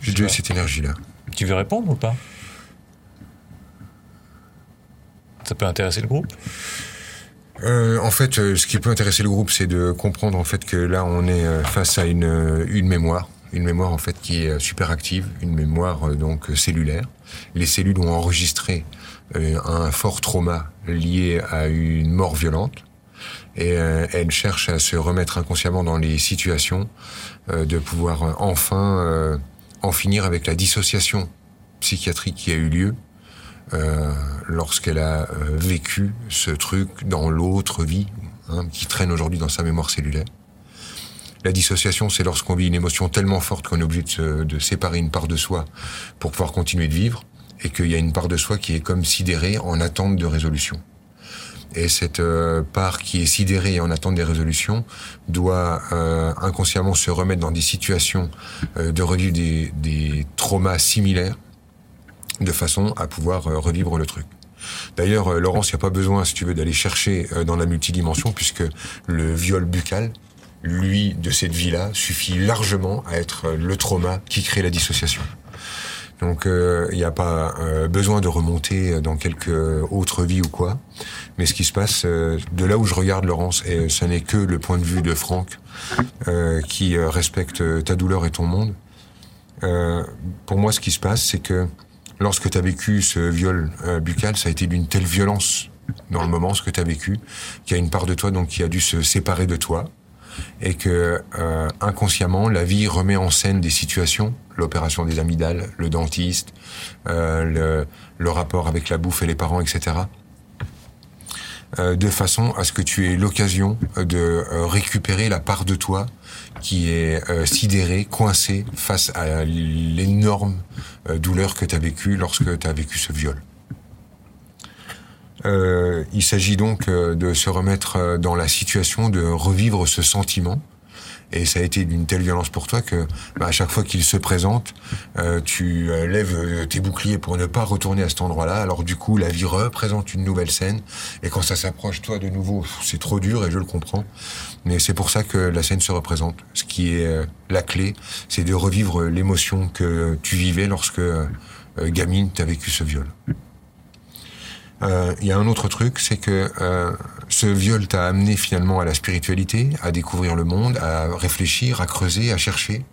J'ai déjà eu cette énergie-là. Tu veux répondre ou pas? Ça peut intéresser le groupe? Euh, en fait, euh, ce qui peut intéresser le groupe, c'est de comprendre en fait que là, on est euh, face à une, une mémoire, une mémoire en fait qui est euh, super active, une mémoire euh, donc euh, cellulaire. Les cellules ont enregistré un fort trauma lié à une mort violente et elles cherchent à se remettre inconsciemment dans les situations de pouvoir enfin en finir avec la dissociation psychiatrique qui a eu lieu euh, lorsqu'elle a vécu ce truc dans l'autre vie hein, qui traîne aujourd'hui dans sa mémoire cellulaire. La dissociation, c'est lorsqu'on vit une émotion tellement forte qu'on est obligé de, se- de séparer une part de soi pour pouvoir continuer de vivre et qu'il y a une part de soi qui est comme sidérée en attente de résolution. Et cette euh, part qui est sidérée et en attente des résolutions doit euh, inconsciemment se remettre dans des situations euh, de revivre des, des traumas similaires de façon à pouvoir euh, revivre le truc. D'ailleurs, euh, Laurence, il n'y a pas besoin, si tu veux, d'aller chercher dans la multidimension, puisque le viol buccal, lui, de cette vie-là, suffit largement à être euh, le trauma qui crée la dissociation. Donc, euh, il n'y a pas euh, besoin de remonter dans quelque autre vie ou quoi. Mais ce qui se passe, euh, de là où je regarde Laurence, et ce n'est que le point de vue de Franck, euh, qui euh, respecte ta douleur et ton monde. Euh, pour moi, ce qui se passe, c'est que lorsque tu as vécu ce viol euh, buccal, ça a été d'une telle violence dans le moment, ce que tu as vécu, qu'il y a une part de toi donc qui a dû se séparer de toi et que euh, inconsciemment, la vie remet en scène des situations, l'opération des amygdales, le dentiste, euh, le, le rapport avec la bouffe et les parents, etc. euh, de façon à ce que tu aies l'occasion de euh, récupérer la part de toi qui est euh, sidérée, coincée face à l'énorme euh, douleur que tu as vécue lorsque tu as vécu ce viol. Euh, il s'agit donc euh, de se remettre euh, dans la situation de revivre ce sentiment Et ça a été d'une telle violence pour toi que, bah, à chaque fois qu'il se présente, euh, tu euh, lèves tes boucliers pour ne pas retourner à cet endroit-là. Alors du coup, la vie représente une nouvelle scène. Et quand ça s'approche, toi, de nouveau, c'est trop dur et je le comprends. Mais c'est pour ça que la scène se représente. Ce qui est la clé, c'est de revivre l'émotion que tu vivais lorsque, gamine, tu as vécu ce viol. Euh, Il y a un autre truc, c'est que euh, ce viol t'a amené finalement à la spiritualité, à découvrir le monde, à réfléchir, à creuser, à chercher.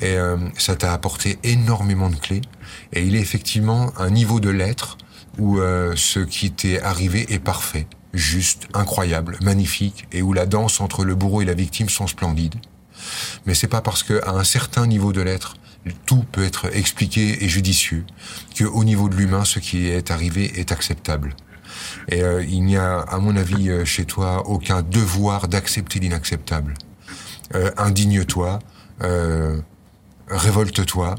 Et euh, ça t'a apporté énormément de clés. Et il est effectivement un niveau de l'être où euh, ce qui t'est arrivé est parfait, juste, incroyable, magnifique, et où la danse entre le bourreau et la victime sont splendides. Mais c'est pas parce qu'à un certain niveau de l'être, tout peut être expliqué et judicieux, que au niveau de l'humain, ce qui est arrivé est acceptable. Et euh, il n'y a, à mon avis, euh, chez toi, aucun devoir d'accepter l'inacceptable. Euh, indigne-toi, révolte-toi,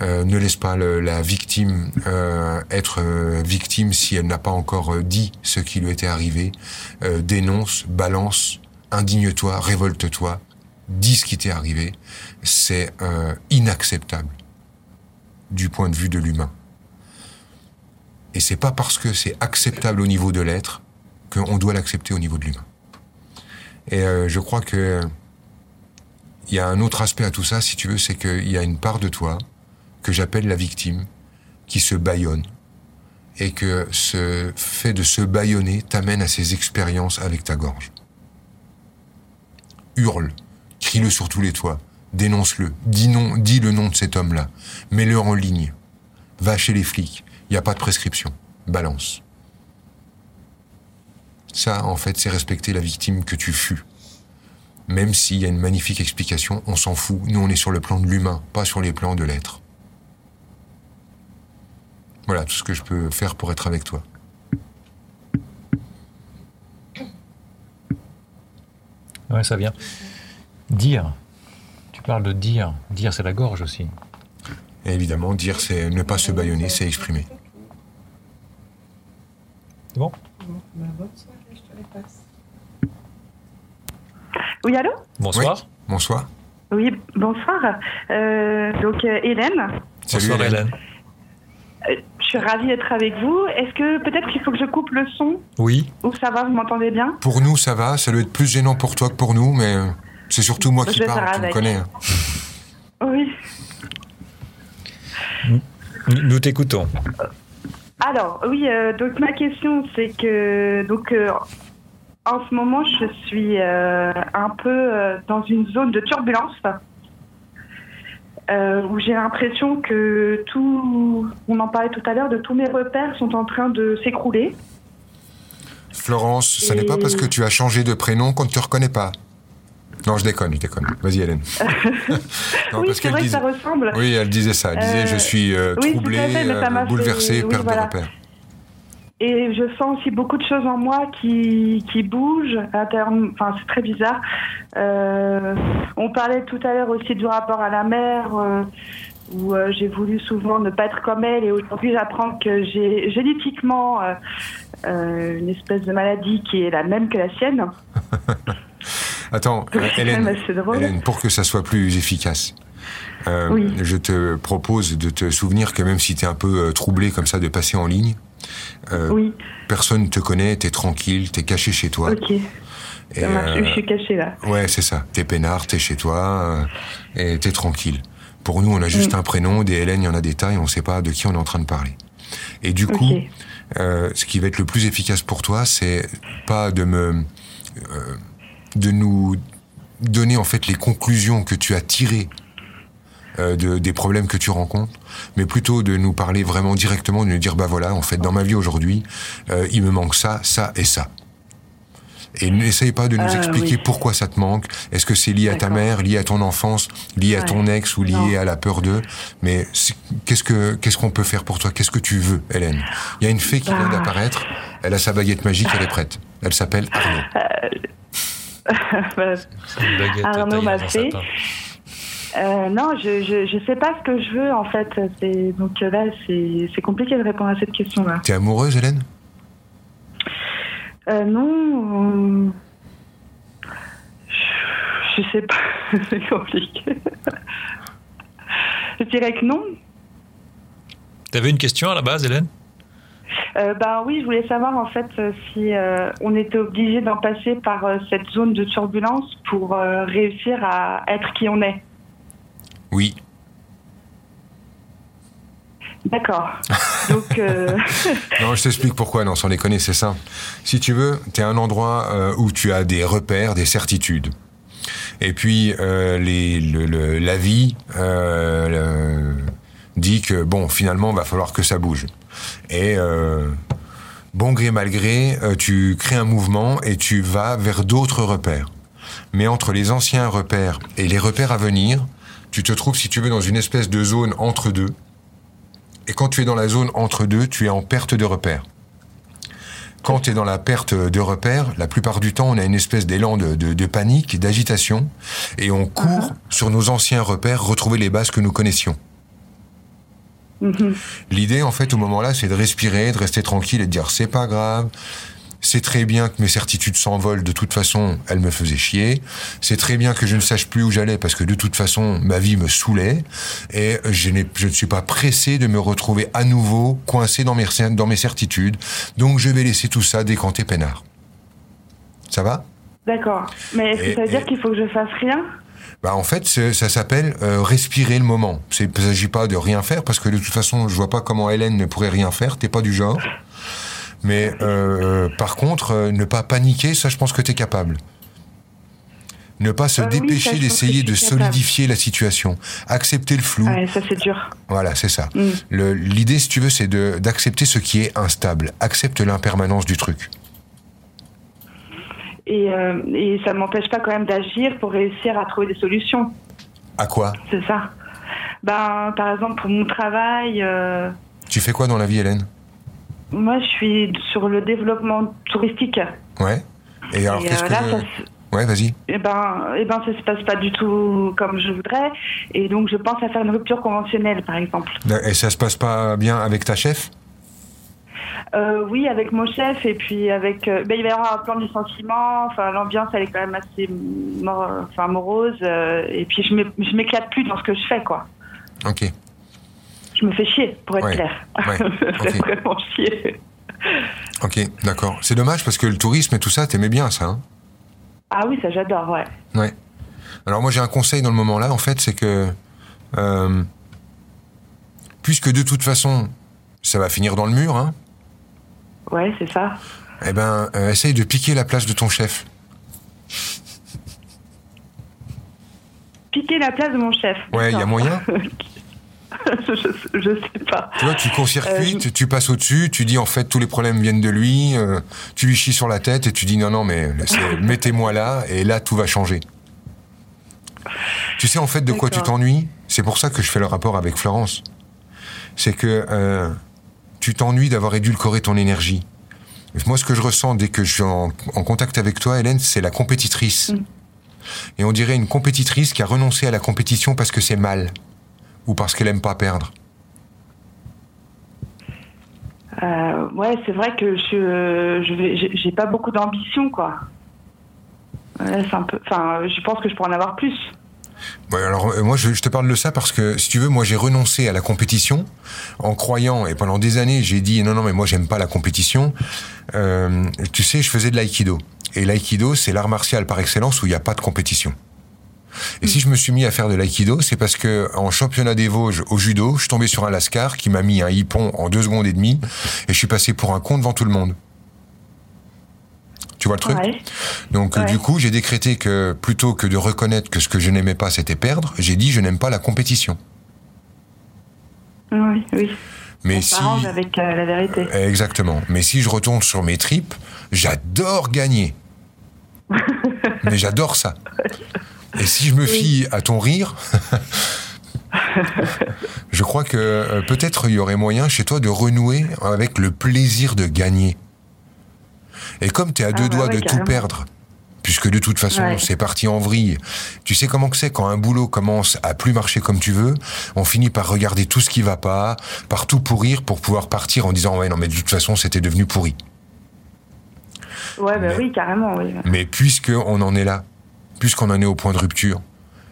ne laisse pas la victime être victime si elle n'a pas encore dit ce qui lui était arrivé. Dénonce, balance, indigne-toi, révolte-toi, dis ce qui t'est arrivé. C'est euh, inacceptable du point de vue de l'humain. Et c'est pas parce que c'est acceptable au niveau de l'être qu'on doit l'accepter au niveau de l'humain. Et euh, je crois que il y a un autre aspect à tout ça, si tu veux, c'est qu'il y a une part de toi que j'appelle la victime qui se bâillonne et que ce fait de se bâillonner t'amène à ces expériences avec ta gorge. Hurle, crie-le sur tous les toits, dénonce-le, dis, dis le nom de cet homme-là, mets-le en ligne, va chez les flics, il n'y a pas de prescription, balance. Ça, en fait, c'est respecter la victime que tu fus. Même s'il y a une magnifique explication, on s'en fout. Nous, on est sur le plan de l'humain, pas sur les plans de l'être. Voilà tout ce que je peux faire pour être avec toi. Ouais, ça vient. Dire. Tu parles de dire. Dire, c'est la gorge aussi. Et évidemment, dire, c'est ne pas se bâillonner, c'est exprimer. C'est bon? Oui, allô? Bonsoir. Bonsoir. Oui, bonsoir. Euh, donc, euh, Hélène, Salut, Bonsoir Hélène. Hélène. euh, je suis ravie d'être avec vous. Est-ce que peut-être qu'il faut que je coupe le son? Oui. ou ça va, vous m'entendez bien? Pour nous, ça va. Ça doit être plus gênant pour toi que pour nous, mais euh, c'est surtout moi qui parle, tu me connais. hein. Oui. Nous t'écoutons. Alors, oui, euh, donc ma question, c'est que donc euh, en ce moment, je suis euh, un peu euh, dans une zone de turbulence euh, où j'ai l'impression que tout, on en parlait tout à l'heure, de tous mes repères sont en train de s'écrouler. Florence, ce n'est pas parce que tu as changé de prénom qu'on ne te reconnaît pas. Non, je déconne, je déconne. Vas-y, Hélène. <laughs> non, oui, parce c'est qu'elle vrai disait... que ça ressemble. Oui, elle disait ça. Elle disait Euh, Je suis euh, oui, troublée, fait, euh, fait- bouleversée, oui, perte voilà. de repère. Et je sens aussi beaucoup de choses en moi qui, qui bougent. Enfin, c'est très bizarre. Euh, on parlait tout à l'heure aussi du rapport à la mère, euh, où j'ai voulu souvent ne pas être comme elle. Et aujourd'hui, j'apprends que j'ai génétiquement une espèce de maladie qui est la même que la sienne. <laughs> Attends, <laughs> Hélène, pour que ça soit plus efficace, euh, Oui. je te propose de te souvenir que même si tu es un peu euh, troublé comme ça de passer en ligne, euh, Oui, personne ne te connaît, tu es tranquille, tu es caché chez toi. ok. Et, Ça marche. euh, Je suis cachée là. Ouais, c'est ça. T'es peinard, t'es chez toi, et t'es tranquille. Pour nous, on a juste Mm. un prénom, des Hélène, il y en a des tas, et on sait pas de qui on est en train de parler. Et du coup, ce qui va être le plus efficace pour toi, c'est pas de me, de nous donner en fait les conclusions que tu as tirées euh, de, des problèmes que tu rencontres, mais plutôt de nous parler vraiment directement, de nous dire bah voilà, en fait, dans ma vie aujourd'hui, euh, il me manque ça, ça et ça. Et n'essaye pas de nous Ah, expliquer oui. pourquoi ça te manque. Est-ce que c'est lié à ta mère, lié à ton enfance, lié à ton ex ou lié Non. à la peur d'eux? Mais qu'est-ce que qu'est-ce qu'on peut faire pour toi? Qu'est-ce que tu veux, Hélène? Il y a une fée qui vient Bah. d'apparaître. Elle a sa baguette magique, elle est prête. Elle s'appelle Arnaud. <laughs> Arnaud m'a fait. Euh, non, je, je je sais pas ce que je veux en fait. C'est donc là c'est c'est compliqué de répondre à cette question-là. T'es amoureuse, Hélène? Euh, non, euh, je Je sais pas, <laughs> c'est compliqué. je dirais que non. Tu avais une question à la base, Hélène? Euh, bah oui, je voulais savoir en fait euh, si euh, on était obligé d'en passer par euh, cette zone de turbulence pour réussir à être qui on est. Oui. D'accord. Donc, <laughs> Non, je t'explique pourquoi, non, sans déconner, c'est ça. Si tu veux, tu es à un endroit où tu as des repères, des certitudes. Et puis, les, le- le- la vie le- dit que, bon, finalement, va falloir que ça bouge. Et, euh, bon gré, mal gré, euh, tu crées un mouvement et tu vas vers d'autres repères. Mais entre les anciens repères et les repères à venir, tu te trouves, si tu veux, dans une espèce de zone entre deux. Et quand tu es dans la zone entre deux, tu es en perte de repères. Quand tu es dans la perte de repères, la plupart du temps, on a une espèce d'élan de, de- de panique, d'agitation, et on court sur nos anciens repères, retrouver les bases que nous connaissions. Mhm. L'idée, en fait, au moment-là, c'est de respirer, de rester tranquille et de dire c'est pas grave. C'est très bien que mes certitudes s'envolent. De toute façon, elles me faisaient chier. C'est très bien que je ne sache plus où j'allais parce que de toute façon, ma vie me saoulait. Et je, ne suis pas pressé de me retrouver à nouveau coincé dans mes, cer- dans mes certitudes. Donc, je vais laisser tout ça décanter peinard. Ça va? D'accord. Mais est-ce que ça veut et- dire qu'il faut que je fasse rien? Bah en fait, ça s'appelle euh, respirer le moment. Il ne s'agit pas de rien faire parce que de toute façon, je vois pas comment Hélène ne pourrait rien faire. T'es pas du genre. Mais euh, par contre, euh, ne pas paniquer, ça, je pense que tu es capable. Ne pas se Euh, oui, dépêcher d'essayer de capable. solidifier la situation. Accepter le flou. Ouais, ça c'est dur. Voilà, c'est ça. Mm. L'idée, si tu veux, c'est de- d'accepter ce qui est instable. Accepte l'impermanence du truc. Et, euh, et ça ne m'empêche pas quand même d'agir pour réussir à trouver des solutions. À quoi? C'est ça. Ben, par exemple, pour mon travail, euh, Tu fais quoi dans la vie, Hélène? moi je suis sur le développement touristique. Ouais. Et alors, qu'est-ce euh, que... là, ça, se- Ouais, vas-y. eh ben, eh ben, ça se passe pas du tout comme je voudrais. Et donc, je pense à faire une rupture conventionnelle, par exemple. Et ça se passe pas bien avec ta chef? Euh, oui, avec mon chef et puis avec. euh, ben, il va y avoir un plan de licenciement. Enfin, l'ambiance, elle est quand même assez mor- enfin, morose. euh, et puis, je m'é- je m'éclate plus dans ce que je fais, quoi. Ok. Je me fais chier, pour être Ouais, clair. ouais, <laughs> je me fais ok. vraiment chier. Ok, d'accord. C'est dommage parce que le tourisme et tout ça, t'aimais bien ça. Hein? Ah oui, ça j'adore, ouais. ouais. Alors moi j'ai un conseil dans le moment là, en fait, c'est que puisque de toute façon ça va finir dans le mur, hein, Ouais, c'est ça. eh ben euh, essaye de piquer la place de ton chef. Piquer la place de mon chef. Ouais, il y a moyen. <laughs> <laughs> je, je sais pas. Tu vois, tu court-circuites, Euh, tu passes au-dessus, tu dis en fait tous les problèmes viennent de lui, euh, tu lui chies sur la tête et tu dis non non mais <laughs> mettez-moi là et là tout va changer. Tu sais en fait de quoi tu t'ennuies? C'est pour ça que je fais le rapport avec Florence. C'est que euh, tu t'ennuies d'avoir édulcoré ton énergie. Moi, ce que je ressens dès que je suis en, en contact avec toi, Hélène, c'est la compétitrice. Mm. Et on dirait une compétitrice qui a renoncé à la compétition parce que c'est mal ou parce qu'elle aime pas perdre. Euh, ouais, c'est vrai que je, je j'ai- j'ai pas beaucoup d'ambition, quoi. Ouais, un peu. Enfin, je pense que je pourrais en avoir plus. Ouais, alors euh, moi je, je te parle de ça parce que si tu veux moi j'ai renoncé à la compétition en croyant et pendant des années j'ai dit non non mais moi j'aime pas la compétition. Euh, tu sais je faisais de l'aïkido. Et l'aïkido c'est l'art martial par excellence où il n'y a pas de compétition. Et si je me suis mis à faire de l'aïkido c'est parce que en championnat des Vosges au judo je suis tombé sur un lascar qui m'a mis un hippon en deux secondes et demie et je suis passé pour un con devant tout le monde tu vois le truc Ouais. donc euh, Ouais. du coup, j'ai décrété que plutôt que de reconnaître que ce que je n'aimais pas c'était perdre, j'ai dit je n'aime pas la compétition. Oui, oui. Mais Ça si avec euh, la vérité. exactement. Mais si je retourne sur mes tripes, j'adore gagner. <laughs> Mais j'adore ça. Et si je me fie à ton rire, <laughs> je crois que euh, peut-être il y aurait moyen chez toi de renouer avec le plaisir de gagner. Et comme tu es à deux Ah bah doigts ouais, de tout perdre, puisque de toute façon Ouais. c'est parti en vrille, tu sais comment que c'est quand un boulot commence à plus marcher comme tu veux, on finit par regarder tout ce qui va pas, par tout pourrir pour pouvoir partir en disant ouais non mais de toute façon c'était devenu pourri. Ouais, bah Mais- oui, carrément, oui. Mais puisque on en est là, puisqu'on en est au point de rupture,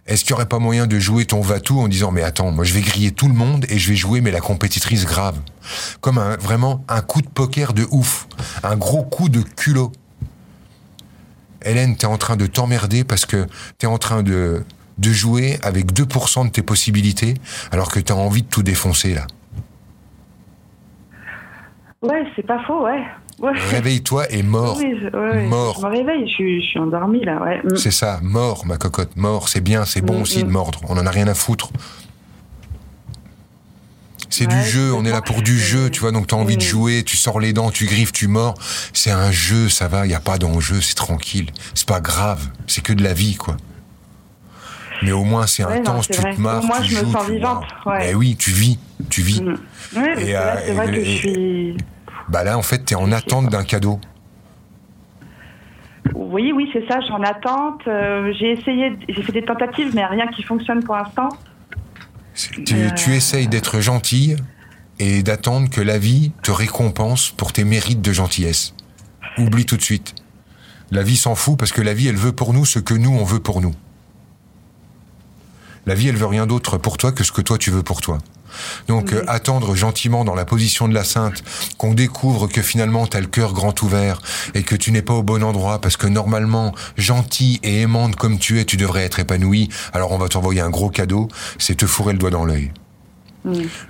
est-ce qu'il n'y aurait pas moyen de jouer ton va-tout en disant mais attends, moi je vais griller tout le monde et je vais jouer mais la compétitrice grave. Comme un, vraiment un coup de poker de ouf. Un gros coup de culot. Hélène, t'es en train de t'emmerder parce que t'es en train de, de jouer avec 2% de tes possibilités alors que t'as envie de tout défoncer là. Ouais, c'est pas faux, ouais. Ouais. Réveille-toi et mort. Oui, je, ouais. Mort. Je me réveille, je suis, je suis endormie là, ouais. Mm. C'est ça, mort, ma cocotte, mort. C'est bien, c'est bon Mm, aussi de mm. mordre. On en a rien à foutre. C'est du jeu, je on est là pour du jeu, tu vois, donc t'as envie de jouer, tu sors les dents, tu griffes, tu mords. C'est un jeu, ça va, y a pas d'enjeu, c'est tranquille. C'est pas grave, c'est que de la vie, quoi. Mais au moins, c'est non, intense, tu vrai. te marres, moins, tu je me sens tu vivante, ouais. Eh oui, tu vis, tu vis. Ouais, Et, là, euh, c'est vrai et- que et- je suis. Bah là, en fait, t'es en attente d'un cadeau. Oui, oui, c'est ça, je suis en attente. euh, j'ai essayé, j'ai fait des tentatives, mais rien qui fonctionne pour l'instant. C'est- Tu, Euh. tu essayes d'être gentille et d'attendre que la vie te récompense pour tes mérites de gentillesse. Oublie tout de suite. La vie s'en fout parce que la vie, elle veut pour nous ce que nous, on veut pour nous. La vie, elle veut rien d'autre pour toi que ce que toi, tu veux pour toi. Donc, euh, attendre gentiment dans la position de la sainte, qu'on découvre que finalement, t'as le cœur grand ouvert et que tu n'es pas au bon endroit parce que normalement, gentil et aimante comme tu es, tu devrais être épanoui. Alors, on va t'envoyer un gros cadeau, c'est te fourrer le doigt dans l'œil.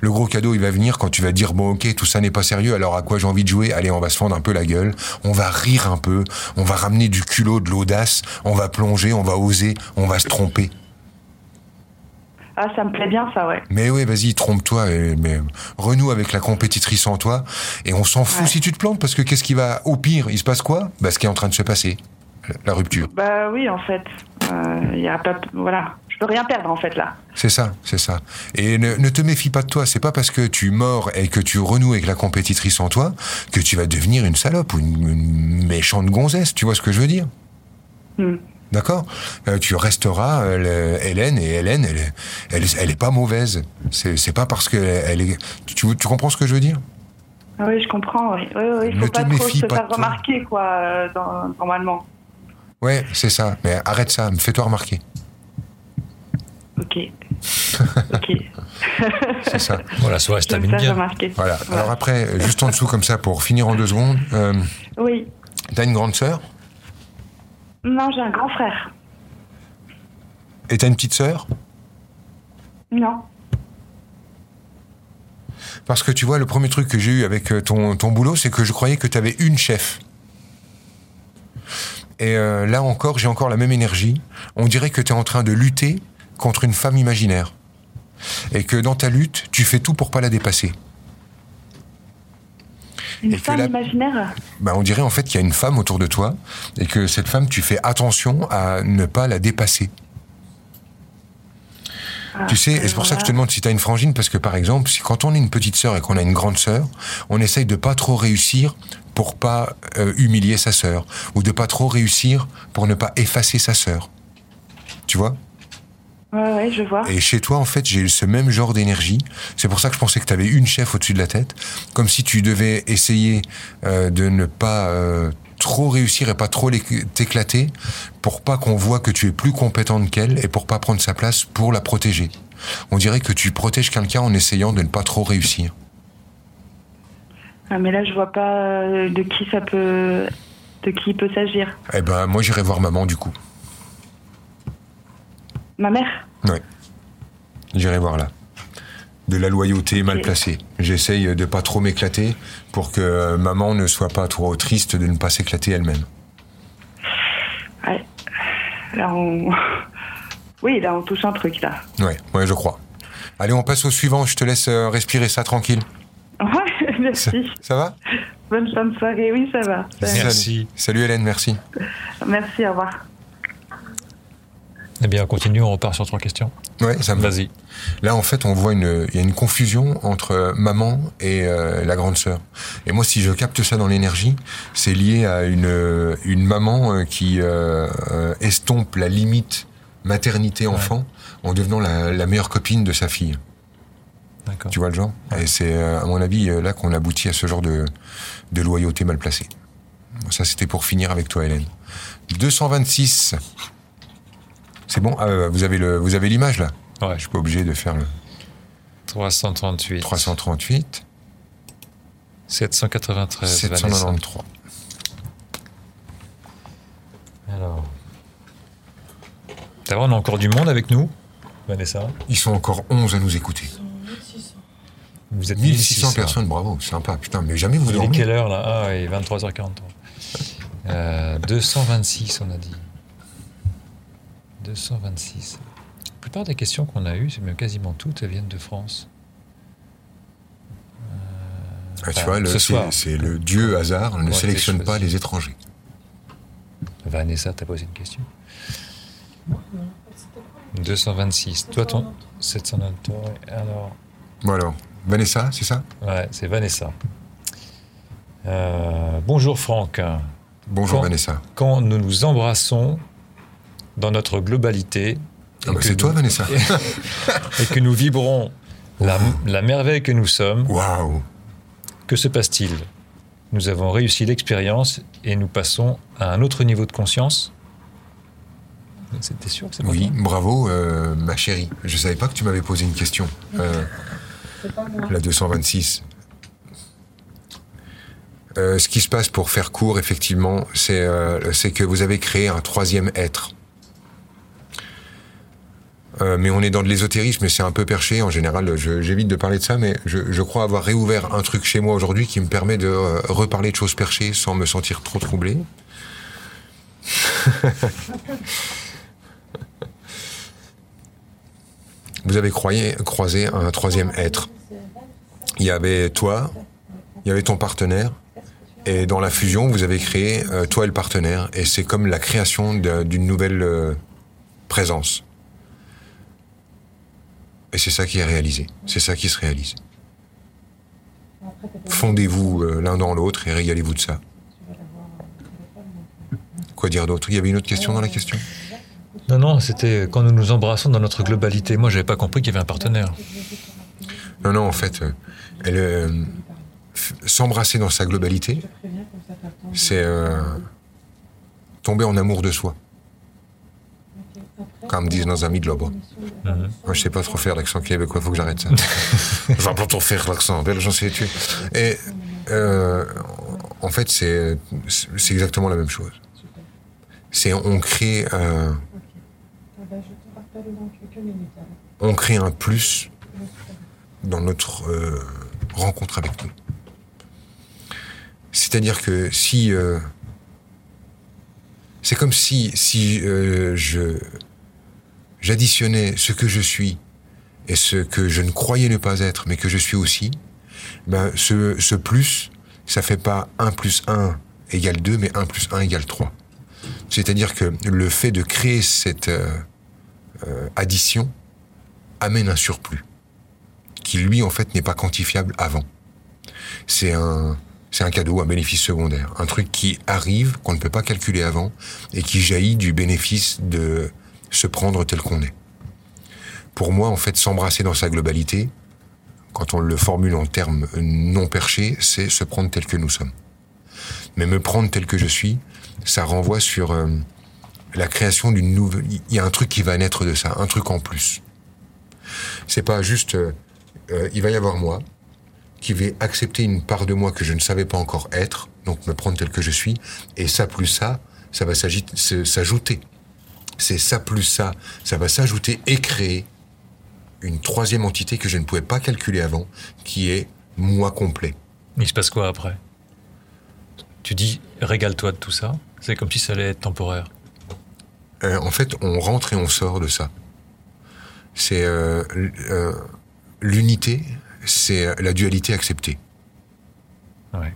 Le gros cadeau, il va venir quand tu vas dire bon ok tout ça n'est pas sérieux alors à quoi j'ai envie de jouer? Allez on va se fendre un peu la gueule on va rire un peu on va ramener du culot de l'audace on va plonger on va oser on va se tromper Ah, ça me plaît bien, ça, ouais. mais oui vas-y trompe-toi et- mais renoue avec la compétitrice en toi et on s'en fout Ouais. si tu te plantes parce que qu'est-ce qui va au pire il se passe quoi? Bah ce qui est en train de se passer la rupture Bah oui, en fait. Il y a pas. Voilà. Je peux rien perdre, en fait, là. C'est ça, c'est ça. Et ne, ne te méfie pas de toi. C'est pas parce que tu mords et que tu renoues avec la compétitrice en toi que tu vas devenir une salope ou une, une méchante gonzesse. Tu vois ce que je veux dire? Mm. D'accord Euh, Tu resteras euh, le- Hélène et Hélène, elle, est- elle, est- elle est pas mauvaise. C'est pas parce que elle est. Tu, tu comprends ce que je veux dire? Ah oui, je comprends, oui. Oui, oui, il Ne faut te pas trop se pas faire remarquer, quoi, euh, dans- normalement. Ouais, c'est ça. Mais arrête ça. Fais-toi remarquer. Ok. <laughs> ok. C'est ça. Voilà, soirée se Je termine bien. remarquer. Voilà. Alors après, juste en dessous comme ça pour finir en deux secondes. Euh, Oui. T'as une grande sœur? Non, j'ai un grand frère. et t'as une petite sœur? Non. Parce que tu vois, le premier truc que j'ai eu avec euh, ton, ton boulot, c'est que je croyais que tu avais une chef. Et euh, là encore, j'ai encore la même énergie. On dirait que tu es en train de lutter contre une femme imaginaire. Et que dans ta lutte, tu fais tout pour pas la dépasser. Une Et que femme la- imaginaire Bah, on dirait en fait qu'il y a une femme autour de toi et que cette femme, tu fais attention à ne pas la dépasser. Ah, Tu sais, et c'est pour ça que je te demande si tu as une frangine, parce que par exemple, si quand on est une petite sœur et qu'on a une grande sœur, on essaye de pas trop réussir pour pas euh, humilier sa sœur, ou de pas trop réussir pour ne pas effacer sa sœur. Tu vois? Ouais, ouais, je vois. Et chez toi, en fait, j'ai ce même genre d'énergie. C'est pour ça que je pensais que tu avais une chef au-dessus de la tête, comme si tu devais essayer euh, de ne pas euh, trop réussir et pas trop t'éclater, pour pas qu'on voit que tu es plus compétente qu'elle et pour pas prendre sa place pour la protéger. On dirait que tu protèges quelqu'un en essayant de ne pas trop réussir. Ah, mais là, je vois pas euh, de qui ça peut. de qui peut s'agir. Eh ben, moi, j'irai voir maman du coup. Ma mère Ouais. J'irai voir là. De la loyauté mal placée. J'essaye de pas trop m'éclater pour que euh, maman ne soit pas trop triste de ne pas s'éclater elle-même. Ouais. Là, on. <laughs> Oui, là, on touche un truc, là. Ouais, ouais, je crois. Allez, on passe au suivant. Je te laisse euh, respirer ça tranquille. <laughs> Ouais, merci. Ça va? Bonne fin de soirée. Oui, ça va. Merci. Salut. Salut Hélène, merci. Merci, au revoir. Eh bien, on continue, on repart sur trois questions. Ouais, ça me va. Vas-y. Là, en fait, on voit une, il y a une confusion entre maman et euh, la grande sœur. Et moi, si je capte ça dans l'énergie, c'est lié à une, une maman euh, qui euh, estompe la limite maternité-enfant en devenant la, la meilleure copine de sa fille. D'accord. Tu vois le genre? Et c'est, à mon avis, là qu'on aboutit à ce genre de, de loyauté mal placée. Ça, c'était pour finir avec toi, Hélène. 226. C'est bon Ah, Vous avez le, vous avez l'image là? Ouais. Je suis pas obligé de faire le 338. 338, 793. Vanessa. 793. Alors. D'abord, on a encore du monde avec nous, Vanessa. Ils sont encore 11 à nous écouter. 1600. Vous êtes 1600 personnes, bravo, sympa. Putain, mais jamais vous Il est dormez. quelle heure là? Ah, oui, 23h43. Euh, 226, on a dit. 226. La plupart des questions qu'on a eues, c'est même quasiment toutes, elles viennent de France. Ah, tu vois, c'est le dieu hasard ne sélectionne pas les étrangers. Vanessa, t'as posé une question? Non, c'était quoi 226. Toi, ton 793. Alors, Bon alors, Vanessa, c'est ça? Ouais, c'est Vanessa. Euh, bonjour Franck. Bonjour Quand- Vanessa. Quand nous nous embrassons dans notre globalité, Ah bah, c'est toi Vanessa. <laughs> et que nous vibrons la, la merveille que nous sommes, Waouh que se passe-t-il? Nous avons réussi l'expérience et nous passons à un autre niveau de conscience C'était sûr que c'est pas Oui, bravo euh, ma chérie. Je savais pas que tu m'avais posé une question. Euh, C'est pas moi. la 226. Euh, ce qui se passe pour faire court, effectivement, c'est euh, c'est que vous avez créé un troisième être. Euh, mais on est dans de l'ésotérisme et c'est un peu perché. En général, j'évite de parler de ça, mais je, crois avoir réouvert un truc chez moi aujourd'hui qui me permet de euh, reparler de choses perchées sans me sentir trop troublé. <laughs> Vous avez croyé, croisé un troisième être. Il y avait toi, il y avait ton partenaire, et dans la fusion, vous avez créé euh, toi et le partenaire, et c'est comme la création d'une nouvelle présence. Et c'est ça qui est réalisé, c'est ça qui se réalise. Fondez-vous euh, l'un dans l'autre et régalez-vous de ça. Quoi dire d'autre? Il y avait une autre question dans la question? Non, non, c'était quand nous nous embrassons dans notre globalité. Moi, j'avais pas compris qu'il y avait un partenaire. Non, non, en fait, euh, elle, euh, s'embrasser dans sa globalité, c'est euh, tomber en amour de soi. Comme disent nos amis de là-bas. Mhm. Moi, je sais pas trop faire l'accent québécois, faut que j'arrête ça. <laughs> je vais pas trop faire l'accent belge, j'en sais tu. Et euh, en fait, c'est exactement la même chose. C'est on crée on crée un plus dans notre euh, rencontre avec nous. C'est-à-dire que si euh, c'est comme si si je j'additionnais ce que je suis et ce que je ne croyais ne pas être, mais que je suis aussi, ben ce, ce plus, ça fait pas 1 plus 1 égale 2, mais 1 plus 1 égale 3. C'est-à-dire que le fait de créer cette euh, euh, addition amène un surplus qui lui en fait n'est pas quantifiable avant. C'est un c'est un cadeau, un bénéfice secondaire, un truc qui arrive qu'on ne peut pas calculer avant et qui jaillit du bénéfice de se prendre tel qu'on est. Pour moi, en fait, s'embrasser dans sa globalité, quand on le formule en termes non perchés, c'est se prendre tel que nous sommes. Mais me prendre tel que je suis, ça renvoie sur euh, la création d'une nouvelle. Il y a un truc qui va naître de ça, un truc en plus. C'est pas juste, euh, euh, il va y avoir moi qui vais accepter une part de moi que je ne savais pas encore être, donc me prendre tel que je suis, et ça plus ça, ça va s'ajouter. C'est ça plus ça, ça va s'ajouter et créer une troisième entité que je ne pouvais pas calculer avant, qui est moi complet. Il se passe quoi après? Tu dis, régale-toi de tout ça. C'est comme si ça allait être temporaire. Euh, en fait, on rentre et on sort de ça. C'est euh, euh, l'unité, c'est la dualité acceptée. Ouais.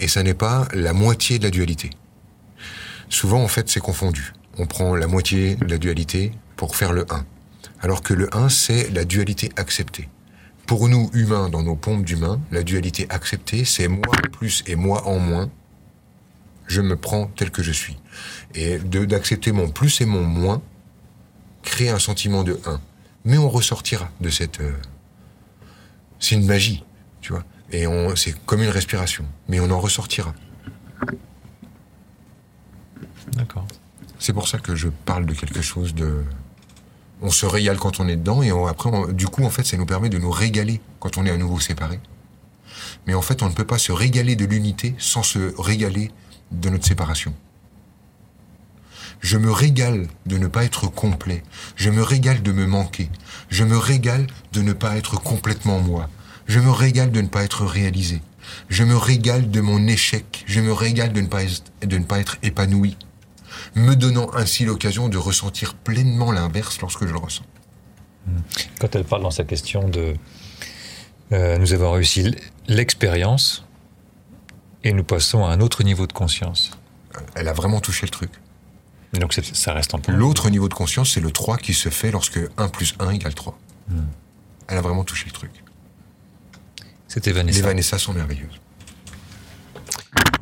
Et ça n'est pas la moitié de la dualité. Souvent, en fait, c'est confondu. On prend la moitié de la dualité pour faire le 1. Alors que le 1, c'est la dualité acceptée. Pour nous, humains, dans nos pompes d'humains, la dualité acceptée, c'est moi plus et moi en moins. Je me prends tel que je suis. Et d'accepter mon plus et mon moins crée un sentiment de 1. Mais on ressortira de cette... euh, c'est une magie, tu vois. Et c'est comme une respiration. Mais on en ressortira. Ok. D'accord. C'est pour ça que je parle de quelque chose de. On se régale quand on est dedans et on- après, du coup, en fait, ça nous permet de nous régaler quand on est à nouveau séparés. Mais en fait, on ne peut pas se régaler de l'unité sans se régaler de notre séparation. Je me régale de ne pas être complet. Je me régale de me manquer. Je me régale de ne pas être complètement moi. Je me régale de ne pas être réalisé. Je me régale de mon échec. Je me régale de ne pas être, de ne pas être épanoui. Me donnant ainsi l'occasion de ressentir pleinement l'inverse lorsque je le ressens. Quand elle parle dans sa question de euh, nous avons réussi l'expérience et nous passons à un autre niveau de conscience. Elle a vraiment touché le truc. Donc ça reste en point. L'autre niveau de conscience, c'est le 3 qui se fait lorsque 1 plus 1 égale 3. Hmm. Elle a vraiment touché le truc. C'était Les Vanessa. Vanessa sont merveilleuses.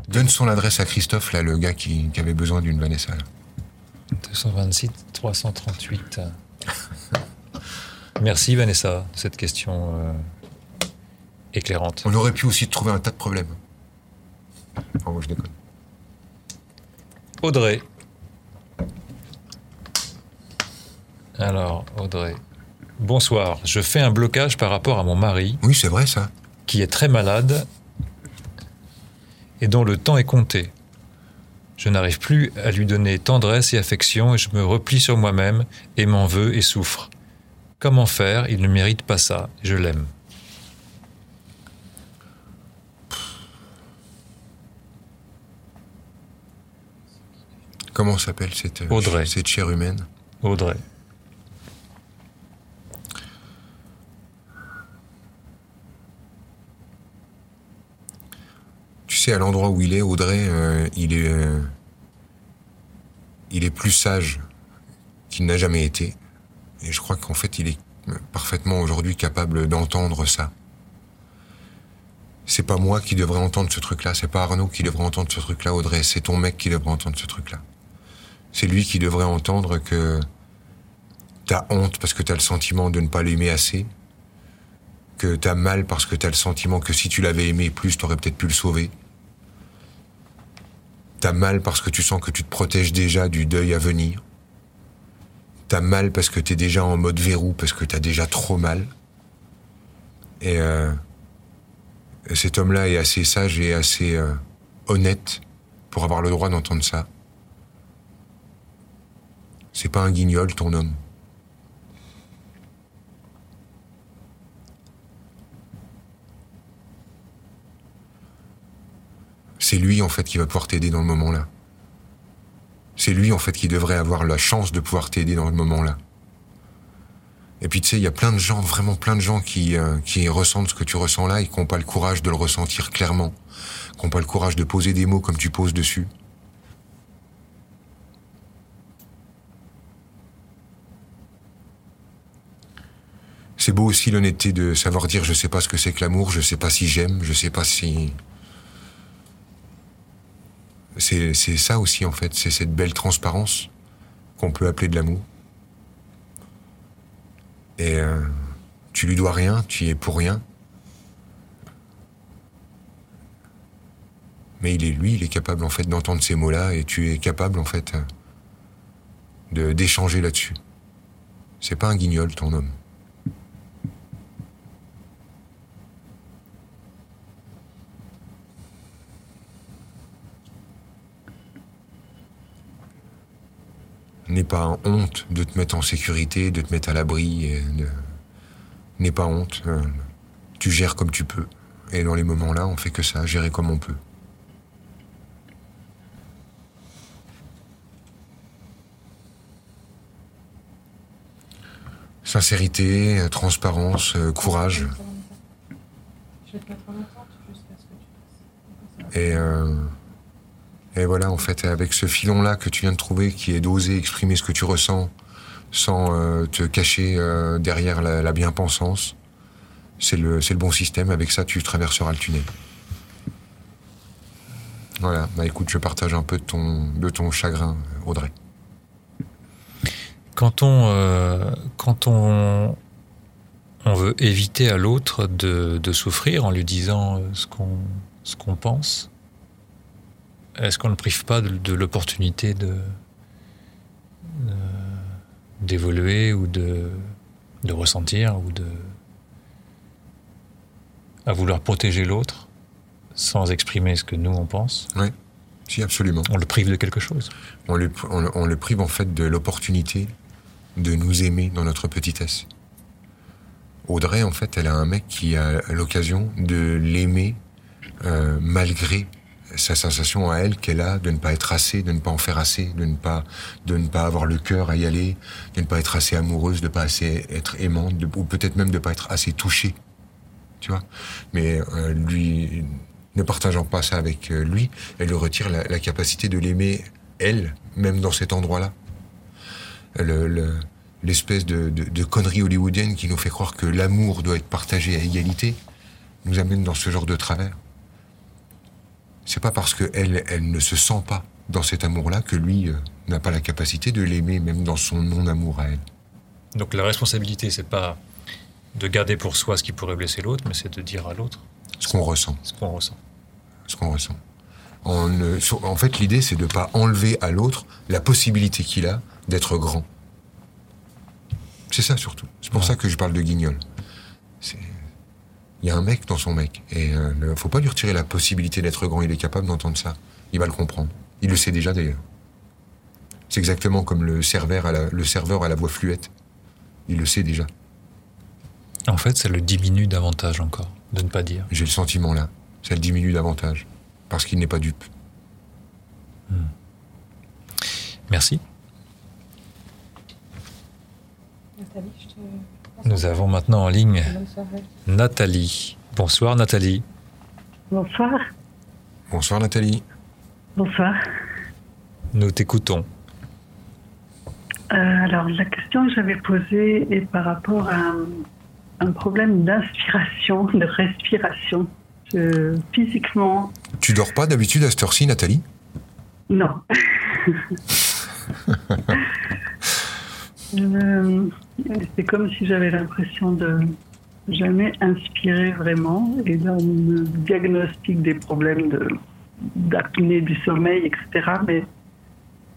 Donne son adresse à Christophe, là, le gars qui, qui avait besoin d'une Vanessa. là. 226 338. <laughs> Merci Vanessa de cette question euh, éclairante. On aurait pu aussi trouver un tas de problèmes. Enfin, moi, je déconne. Audrey. Alors, Audrey. Bonsoir. Je fais un blocage par rapport à mon mari Oui, c'est vrai, ça. qui est très malade et dont le temps est compté. Je n'arrive plus à lui donner tendresse et affection et je me replie sur moi-même et m'en veux et souffre. Comment faire? Il ne mérite pas ça. Je l'aime. Comment s'appelle cette, euh, Audrey. cette chair humaine? Audrey. Tu à l'endroit où il est, Audrey, euh, il est. euh, il est plus sage qu'il n'a jamais été. Et je crois qu'en fait, il est parfaitement aujourd'hui capable d'entendre ça. C'est pas moi qui devrais entendre ce truc-là, c'est pas Arnaud qui devrait entendre ce truc-là, Audrey, c'est ton mec qui devrait entendre ce truc-là. C'est lui qui devrait entendre que t'as honte parce que t'as le sentiment de ne pas l'aimer assez, que t'as mal parce que t'as le sentiment que si tu l'avais aimé plus, t'aurais peut-être pu le sauver. T'as mal parce que tu sens que tu te protèges déjà du deuil à venir. T'as mal parce que t'es déjà en mode verrou, parce que t'as déjà trop mal. Et euh, cet homme-là est assez sage et assez euh, honnête pour avoir le droit d'entendre ça. C'est pas un guignol, ton homme. C'est lui, en fait, qui va pouvoir t'aider dans le moment-là. C'est lui, en fait, qui devrait avoir la chance de pouvoir t'aider dans le moment-là. Et puis, tu sais, il y a plein de gens, vraiment plein de gens qui, euh, qui ressentent ce que tu ressens là et qui n'ont pas le courage de le ressentir clairement. Qui n'ont pas le courage de poser des mots comme tu poses dessus. C'est beau aussi l'honnêteté de savoir dire je sais pas ce que c'est que l'amour, je sais pas si j'aime, je sais pas si. C'est ça aussi en fait, c'est cette belle transparence qu'on peut appeler de l'amour. Et euh, tu lui dois rien, tu y es pour rien. Mais il est lui, il est capable en fait d'entendre ces mots-là et tu es capable en fait euh, de d'échanger là-dessus. C'est pas un guignol ton homme. N'aie pas honte de te mettre en sécurité, de te mettre à l'abri. de- N'aie pas honte. euh, Tu gères comme tu peux. Et dans les moments-là, on fait que ça, gérer comme on peut. Sincérité, euh, transparence, euh, courage. Et, euh, et voilà, en fait, avec ce filon-là que tu viens de trouver, qui est d'oser exprimer ce que tu ressens sans euh, te cacher euh, derrière la, bien-pensance, c'est le, bon système. Avec ça, tu traverseras le tunnel. Voilà, bah écoute, je partage un peu de ton, de ton chagrin, Audrey. Quand on, euh, quand on, veut éviter à l'autre de, souffrir en lui disant ce qu'on pense, est-ce qu'on ne prive pas de, de l'opportunité de d'évoluer ou de, de ressentir ou de à vouloir protéger l'autre sans exprimer ce que nous on pense? Si, absolument. On le prive de quelque chose? On le, on le- on le prive en fait de l'opportunité de nous aimer dans notre petitesse. Audrey, en fait, elle a un mec qui a l'occasion de l'aimer euh, malgré sa sensation à elle qu'elle a de ne pas être assez, de ne pas en faire assez, de ne pas, de ne pas avoir le cœur à y aller, de ne pas être assez amoureuse, de ne pas assez être aimante, ou peut-être même de ne pas être assez touchée. Tu vois? Mais euh, lui, ne partageant pas ça avec euh, lui, elle lui retire la, capacité de l'aimer, elle, même dans cet endroit-là. Le- le- L'espèce de connerie hollywoodienne qui nous fait croire que l'amour doit être partagé à égalité nous amène dans ce genre de travers. C'est pas parce qu'elle elle ne se sent pas dans cet amour-là que lui euh, n'a pas la capacité de l'aimer, même dans son non-amour à elle. Donc la responsabilité, c'est pas de garder pour soi ce qui pourrait blesser l'autre, mais c'est de dire à l'autre Ce qu'on ressent. ce qu'on ressent. ce qu'on ressent. En, sur- en fait, l'idée, c'est de ne pas enlever à l'autre la possibilité qu'il a d'être grand. C'est ça surtout. C'est pour Ouais. ça que je parle de guignol. C'est- Il y a un mec dans son mec. Et il ne faut pas lui retirer la possibilité d'être grand. Il est capable d'entendre ça. Il va le comprendre. Il le sait déjà d'ailleurs. C'est exactement comme le serveur, à la, le serveur à la voix fluette. Il le sait déjà. En fait, ça le diminue davantage encore de ne pas dire. J'ai le sentiment là. Ça le diminue davantage. Parce qu'il n'est pas dupe. Merci. Nathalie, je te. Nous avons maintenant en ligne. Nathalie. Bonsoir Nathalie. Bonsoir. Bonsoir Nathalie. Bonsoir. Nous t'écoutons. Euh, alors, la question que j'avais posée est par rapport à un, un problème d'inspiration, de respiration. Je- physiquement, Tu dors pas d'habitude à cette heure-ci, Nathalie? Non. <laughs> Euh, C'est comme si j'avais l'impression de jamais inspirer vraiment. Et là, on me diagnostique des problèmes d'apnée du sommeil, etc. Mais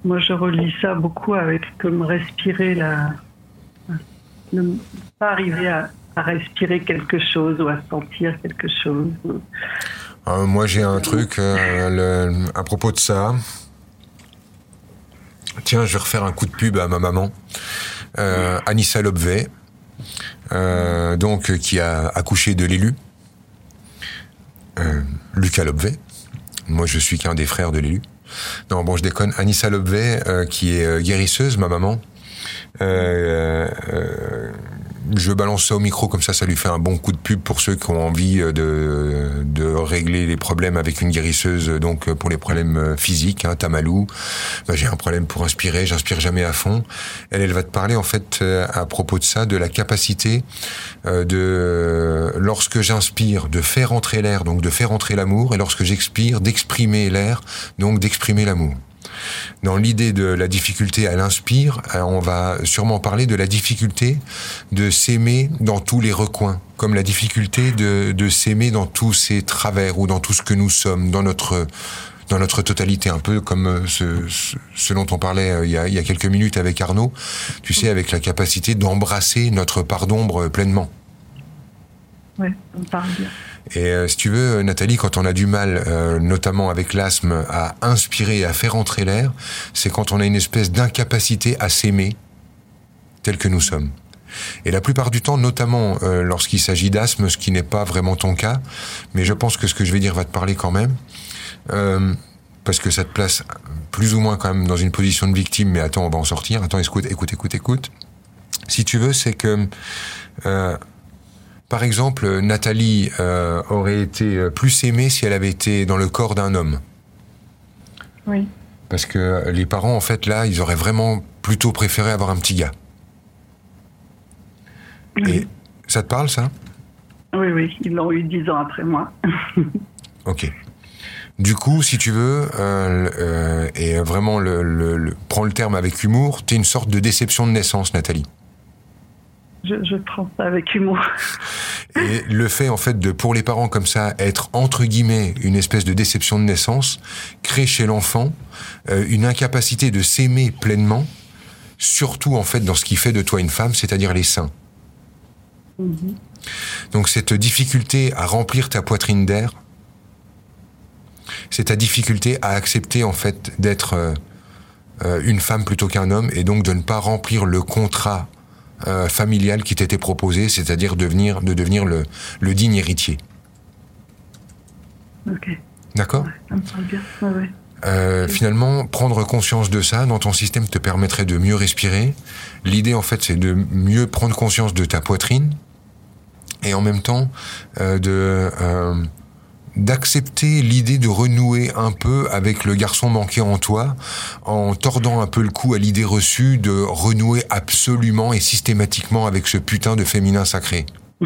moi, je relis ça beaucoup avec comme respirer la. Ne pas arriver à, respirer quelque chose ou à sentir quelque chose. Euh, Moi, j'ai un truc euh, le- à propos de ça. Tiens, je vais refaire un coup de pub à ma maman, euh, Anissa Lobvet, euh, donc euh, qui a accouché de l'élu, euh, Lucas Lobvet. Moi, je suis qu'un des frères de l'élu. Non, bon, je déconne. Anissa Lobvet, qui est guérisseuse, ma maman. Euh, euh, je balance ça au micro comme ça, ça lui fait un bon coup de pub pour ceux qui ont envie euh, de, de régler les problèmes avec une guérisseuse. Donc euh, pour les problèmes euh, physiques, hein, Tamalou, bah, j'ai un problème pour inspirer, j'inspire jamais à fond. Elle, elle va te parler en fait euh, à propos de ça, de la capacité euh, de lorsque j'inspire de faire entrer l'air, donc de faire entrer l'amour, et lorsque j'expire d'exprimer l'air, donc d'exprimer l'amour. Dans l'idée de la difficulté à l'inspire, euh, on va sûrement parler de la difficulté de s'aimer dans tous les recoins, comme la difficulté de, s'aimer dans tous ses travers ou dans tout ce que nous sommes, dans notre dans notre totalité, un peu comme euh, ce, ce, dont on parlait euh, il y, a, il y a quelques minutes avec Arnaud, tu sais, avec la capacité d'embrasser notre part d'ombre pleinement. Ouais, on parle bien. Et euh, si tu veux, Nathalie, quand on a du mal, euh, notamment avec l'asthme, à inspirer et à faire entrer l'air, c'est quand on a une espèce d'incapacité à s'aimer tel que nous sommes. Et la plupart du temps, notamment euh, lorsqu'il s'agit d'asthme, ce qui n'est pas vraiment ton cas, mais je pense que ce que je vais dire va te parler quand même, euh, parce que ça te place plus ou moins quand même dans une position de victime, mais attends, on va en sortir, attends, écoute, écoute, écoute, écoute. Si tu veux, c'est que... Par exemple, Nathalie euh, aurait été euh, plus aimée si elle avait été dans le corps d'un homme. Oui. Parce que les parents, en fait, là, ils auraient vraiment plutôt préféré avoir un petit gars. Et ça te parle, ça? Oui, oui, ils l'ont eu dix ans après moi. <laughs> Ok. Du coup, si tu veux, euh, euh, et vraiment, le, le, le- prends le terme avec humour, t'es une sorte de déception de naissance, Nathalie. Je, je prends ça avec humour. Et le fait, en fait, de, pour les parents comme ça, être, entre guillemets, une espèce de déception de naissance, crée chez l'enfant euh, une incapacité de s'aimer pleinement, surtout, en fait, dans ce qui fait de toi une femme, c'est-à-dire les seins. Donc cette difficulté à remplir ta poitrine d'air, c'est ta difficulté à accepter en fait d'être euh, euh, une femme plutôt qu'un homme et donc de ne pas remplir le contrat euh, familial qui t'était proposé, c'est-à-dire devenir, de devenir le, le digne héritier. Ok, D'accord ça me parle bien. Ouais, ouais. Euh, finalement, prendre conscience de ça dans ton système te permettrait de mieux respirer. L'idée, en fait, c'est de mieux prendre conscience de ta poitrine et en même temps euh, de d'accepter l'idée de renouer un peu avec le garçon manqué en toi, en tordant un peu le cou à l'idée reçue de renouer absolument et systématiquement avec ce putain de féminin sacré. <laughs>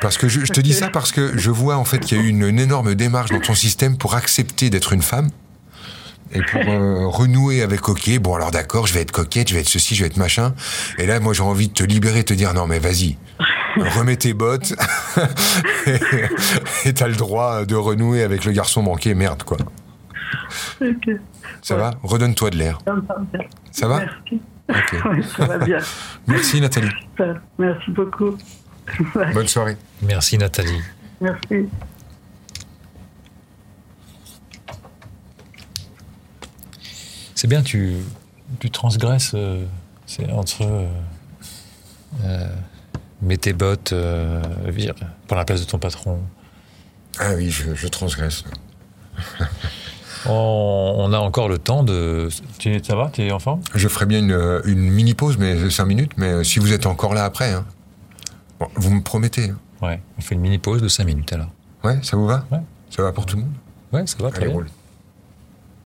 Parce que je, je te dis ça parce que je vois en fait qu'il y a eu une, une énorme démarche dans ton système pour accepter d'être une femme et pour euh, renouer avec ok bon alors d'accord je vais être coquette je vais être ceci je vais être machin et là moi j'ai envie de te libérer de te dire non mais vas-y remets tes bottes <laughs> et- t'as le droit de renouer avec le garçon manqué merde quoi ça va redonne-toi de l'air ça va Merci. ok <laughs> Ouais, ça va bien. merci Nathalie Super. Merci beaucoup. Ouais, bonne soirée Merci Nathalie. Merci. C'est bien, tu, tu transgresses euh, c'est entre euh, euh, mets tes bottes euh, pour la place de ton patron. ah oui je, je transgresse <laughs> On, on a encore le temps de. Tu, ça va Tu es en forme? Je ferai bien une, une mini pause mais 5 minutes mais si vous êtes encore là après hein. Bon, vous me promettez hein. Ouais. On fait une mini pause de 5 minutes alors. ouais ça vous va? Ouais. ça va pour tout le monde? Ouais, ça va très allez bien. roule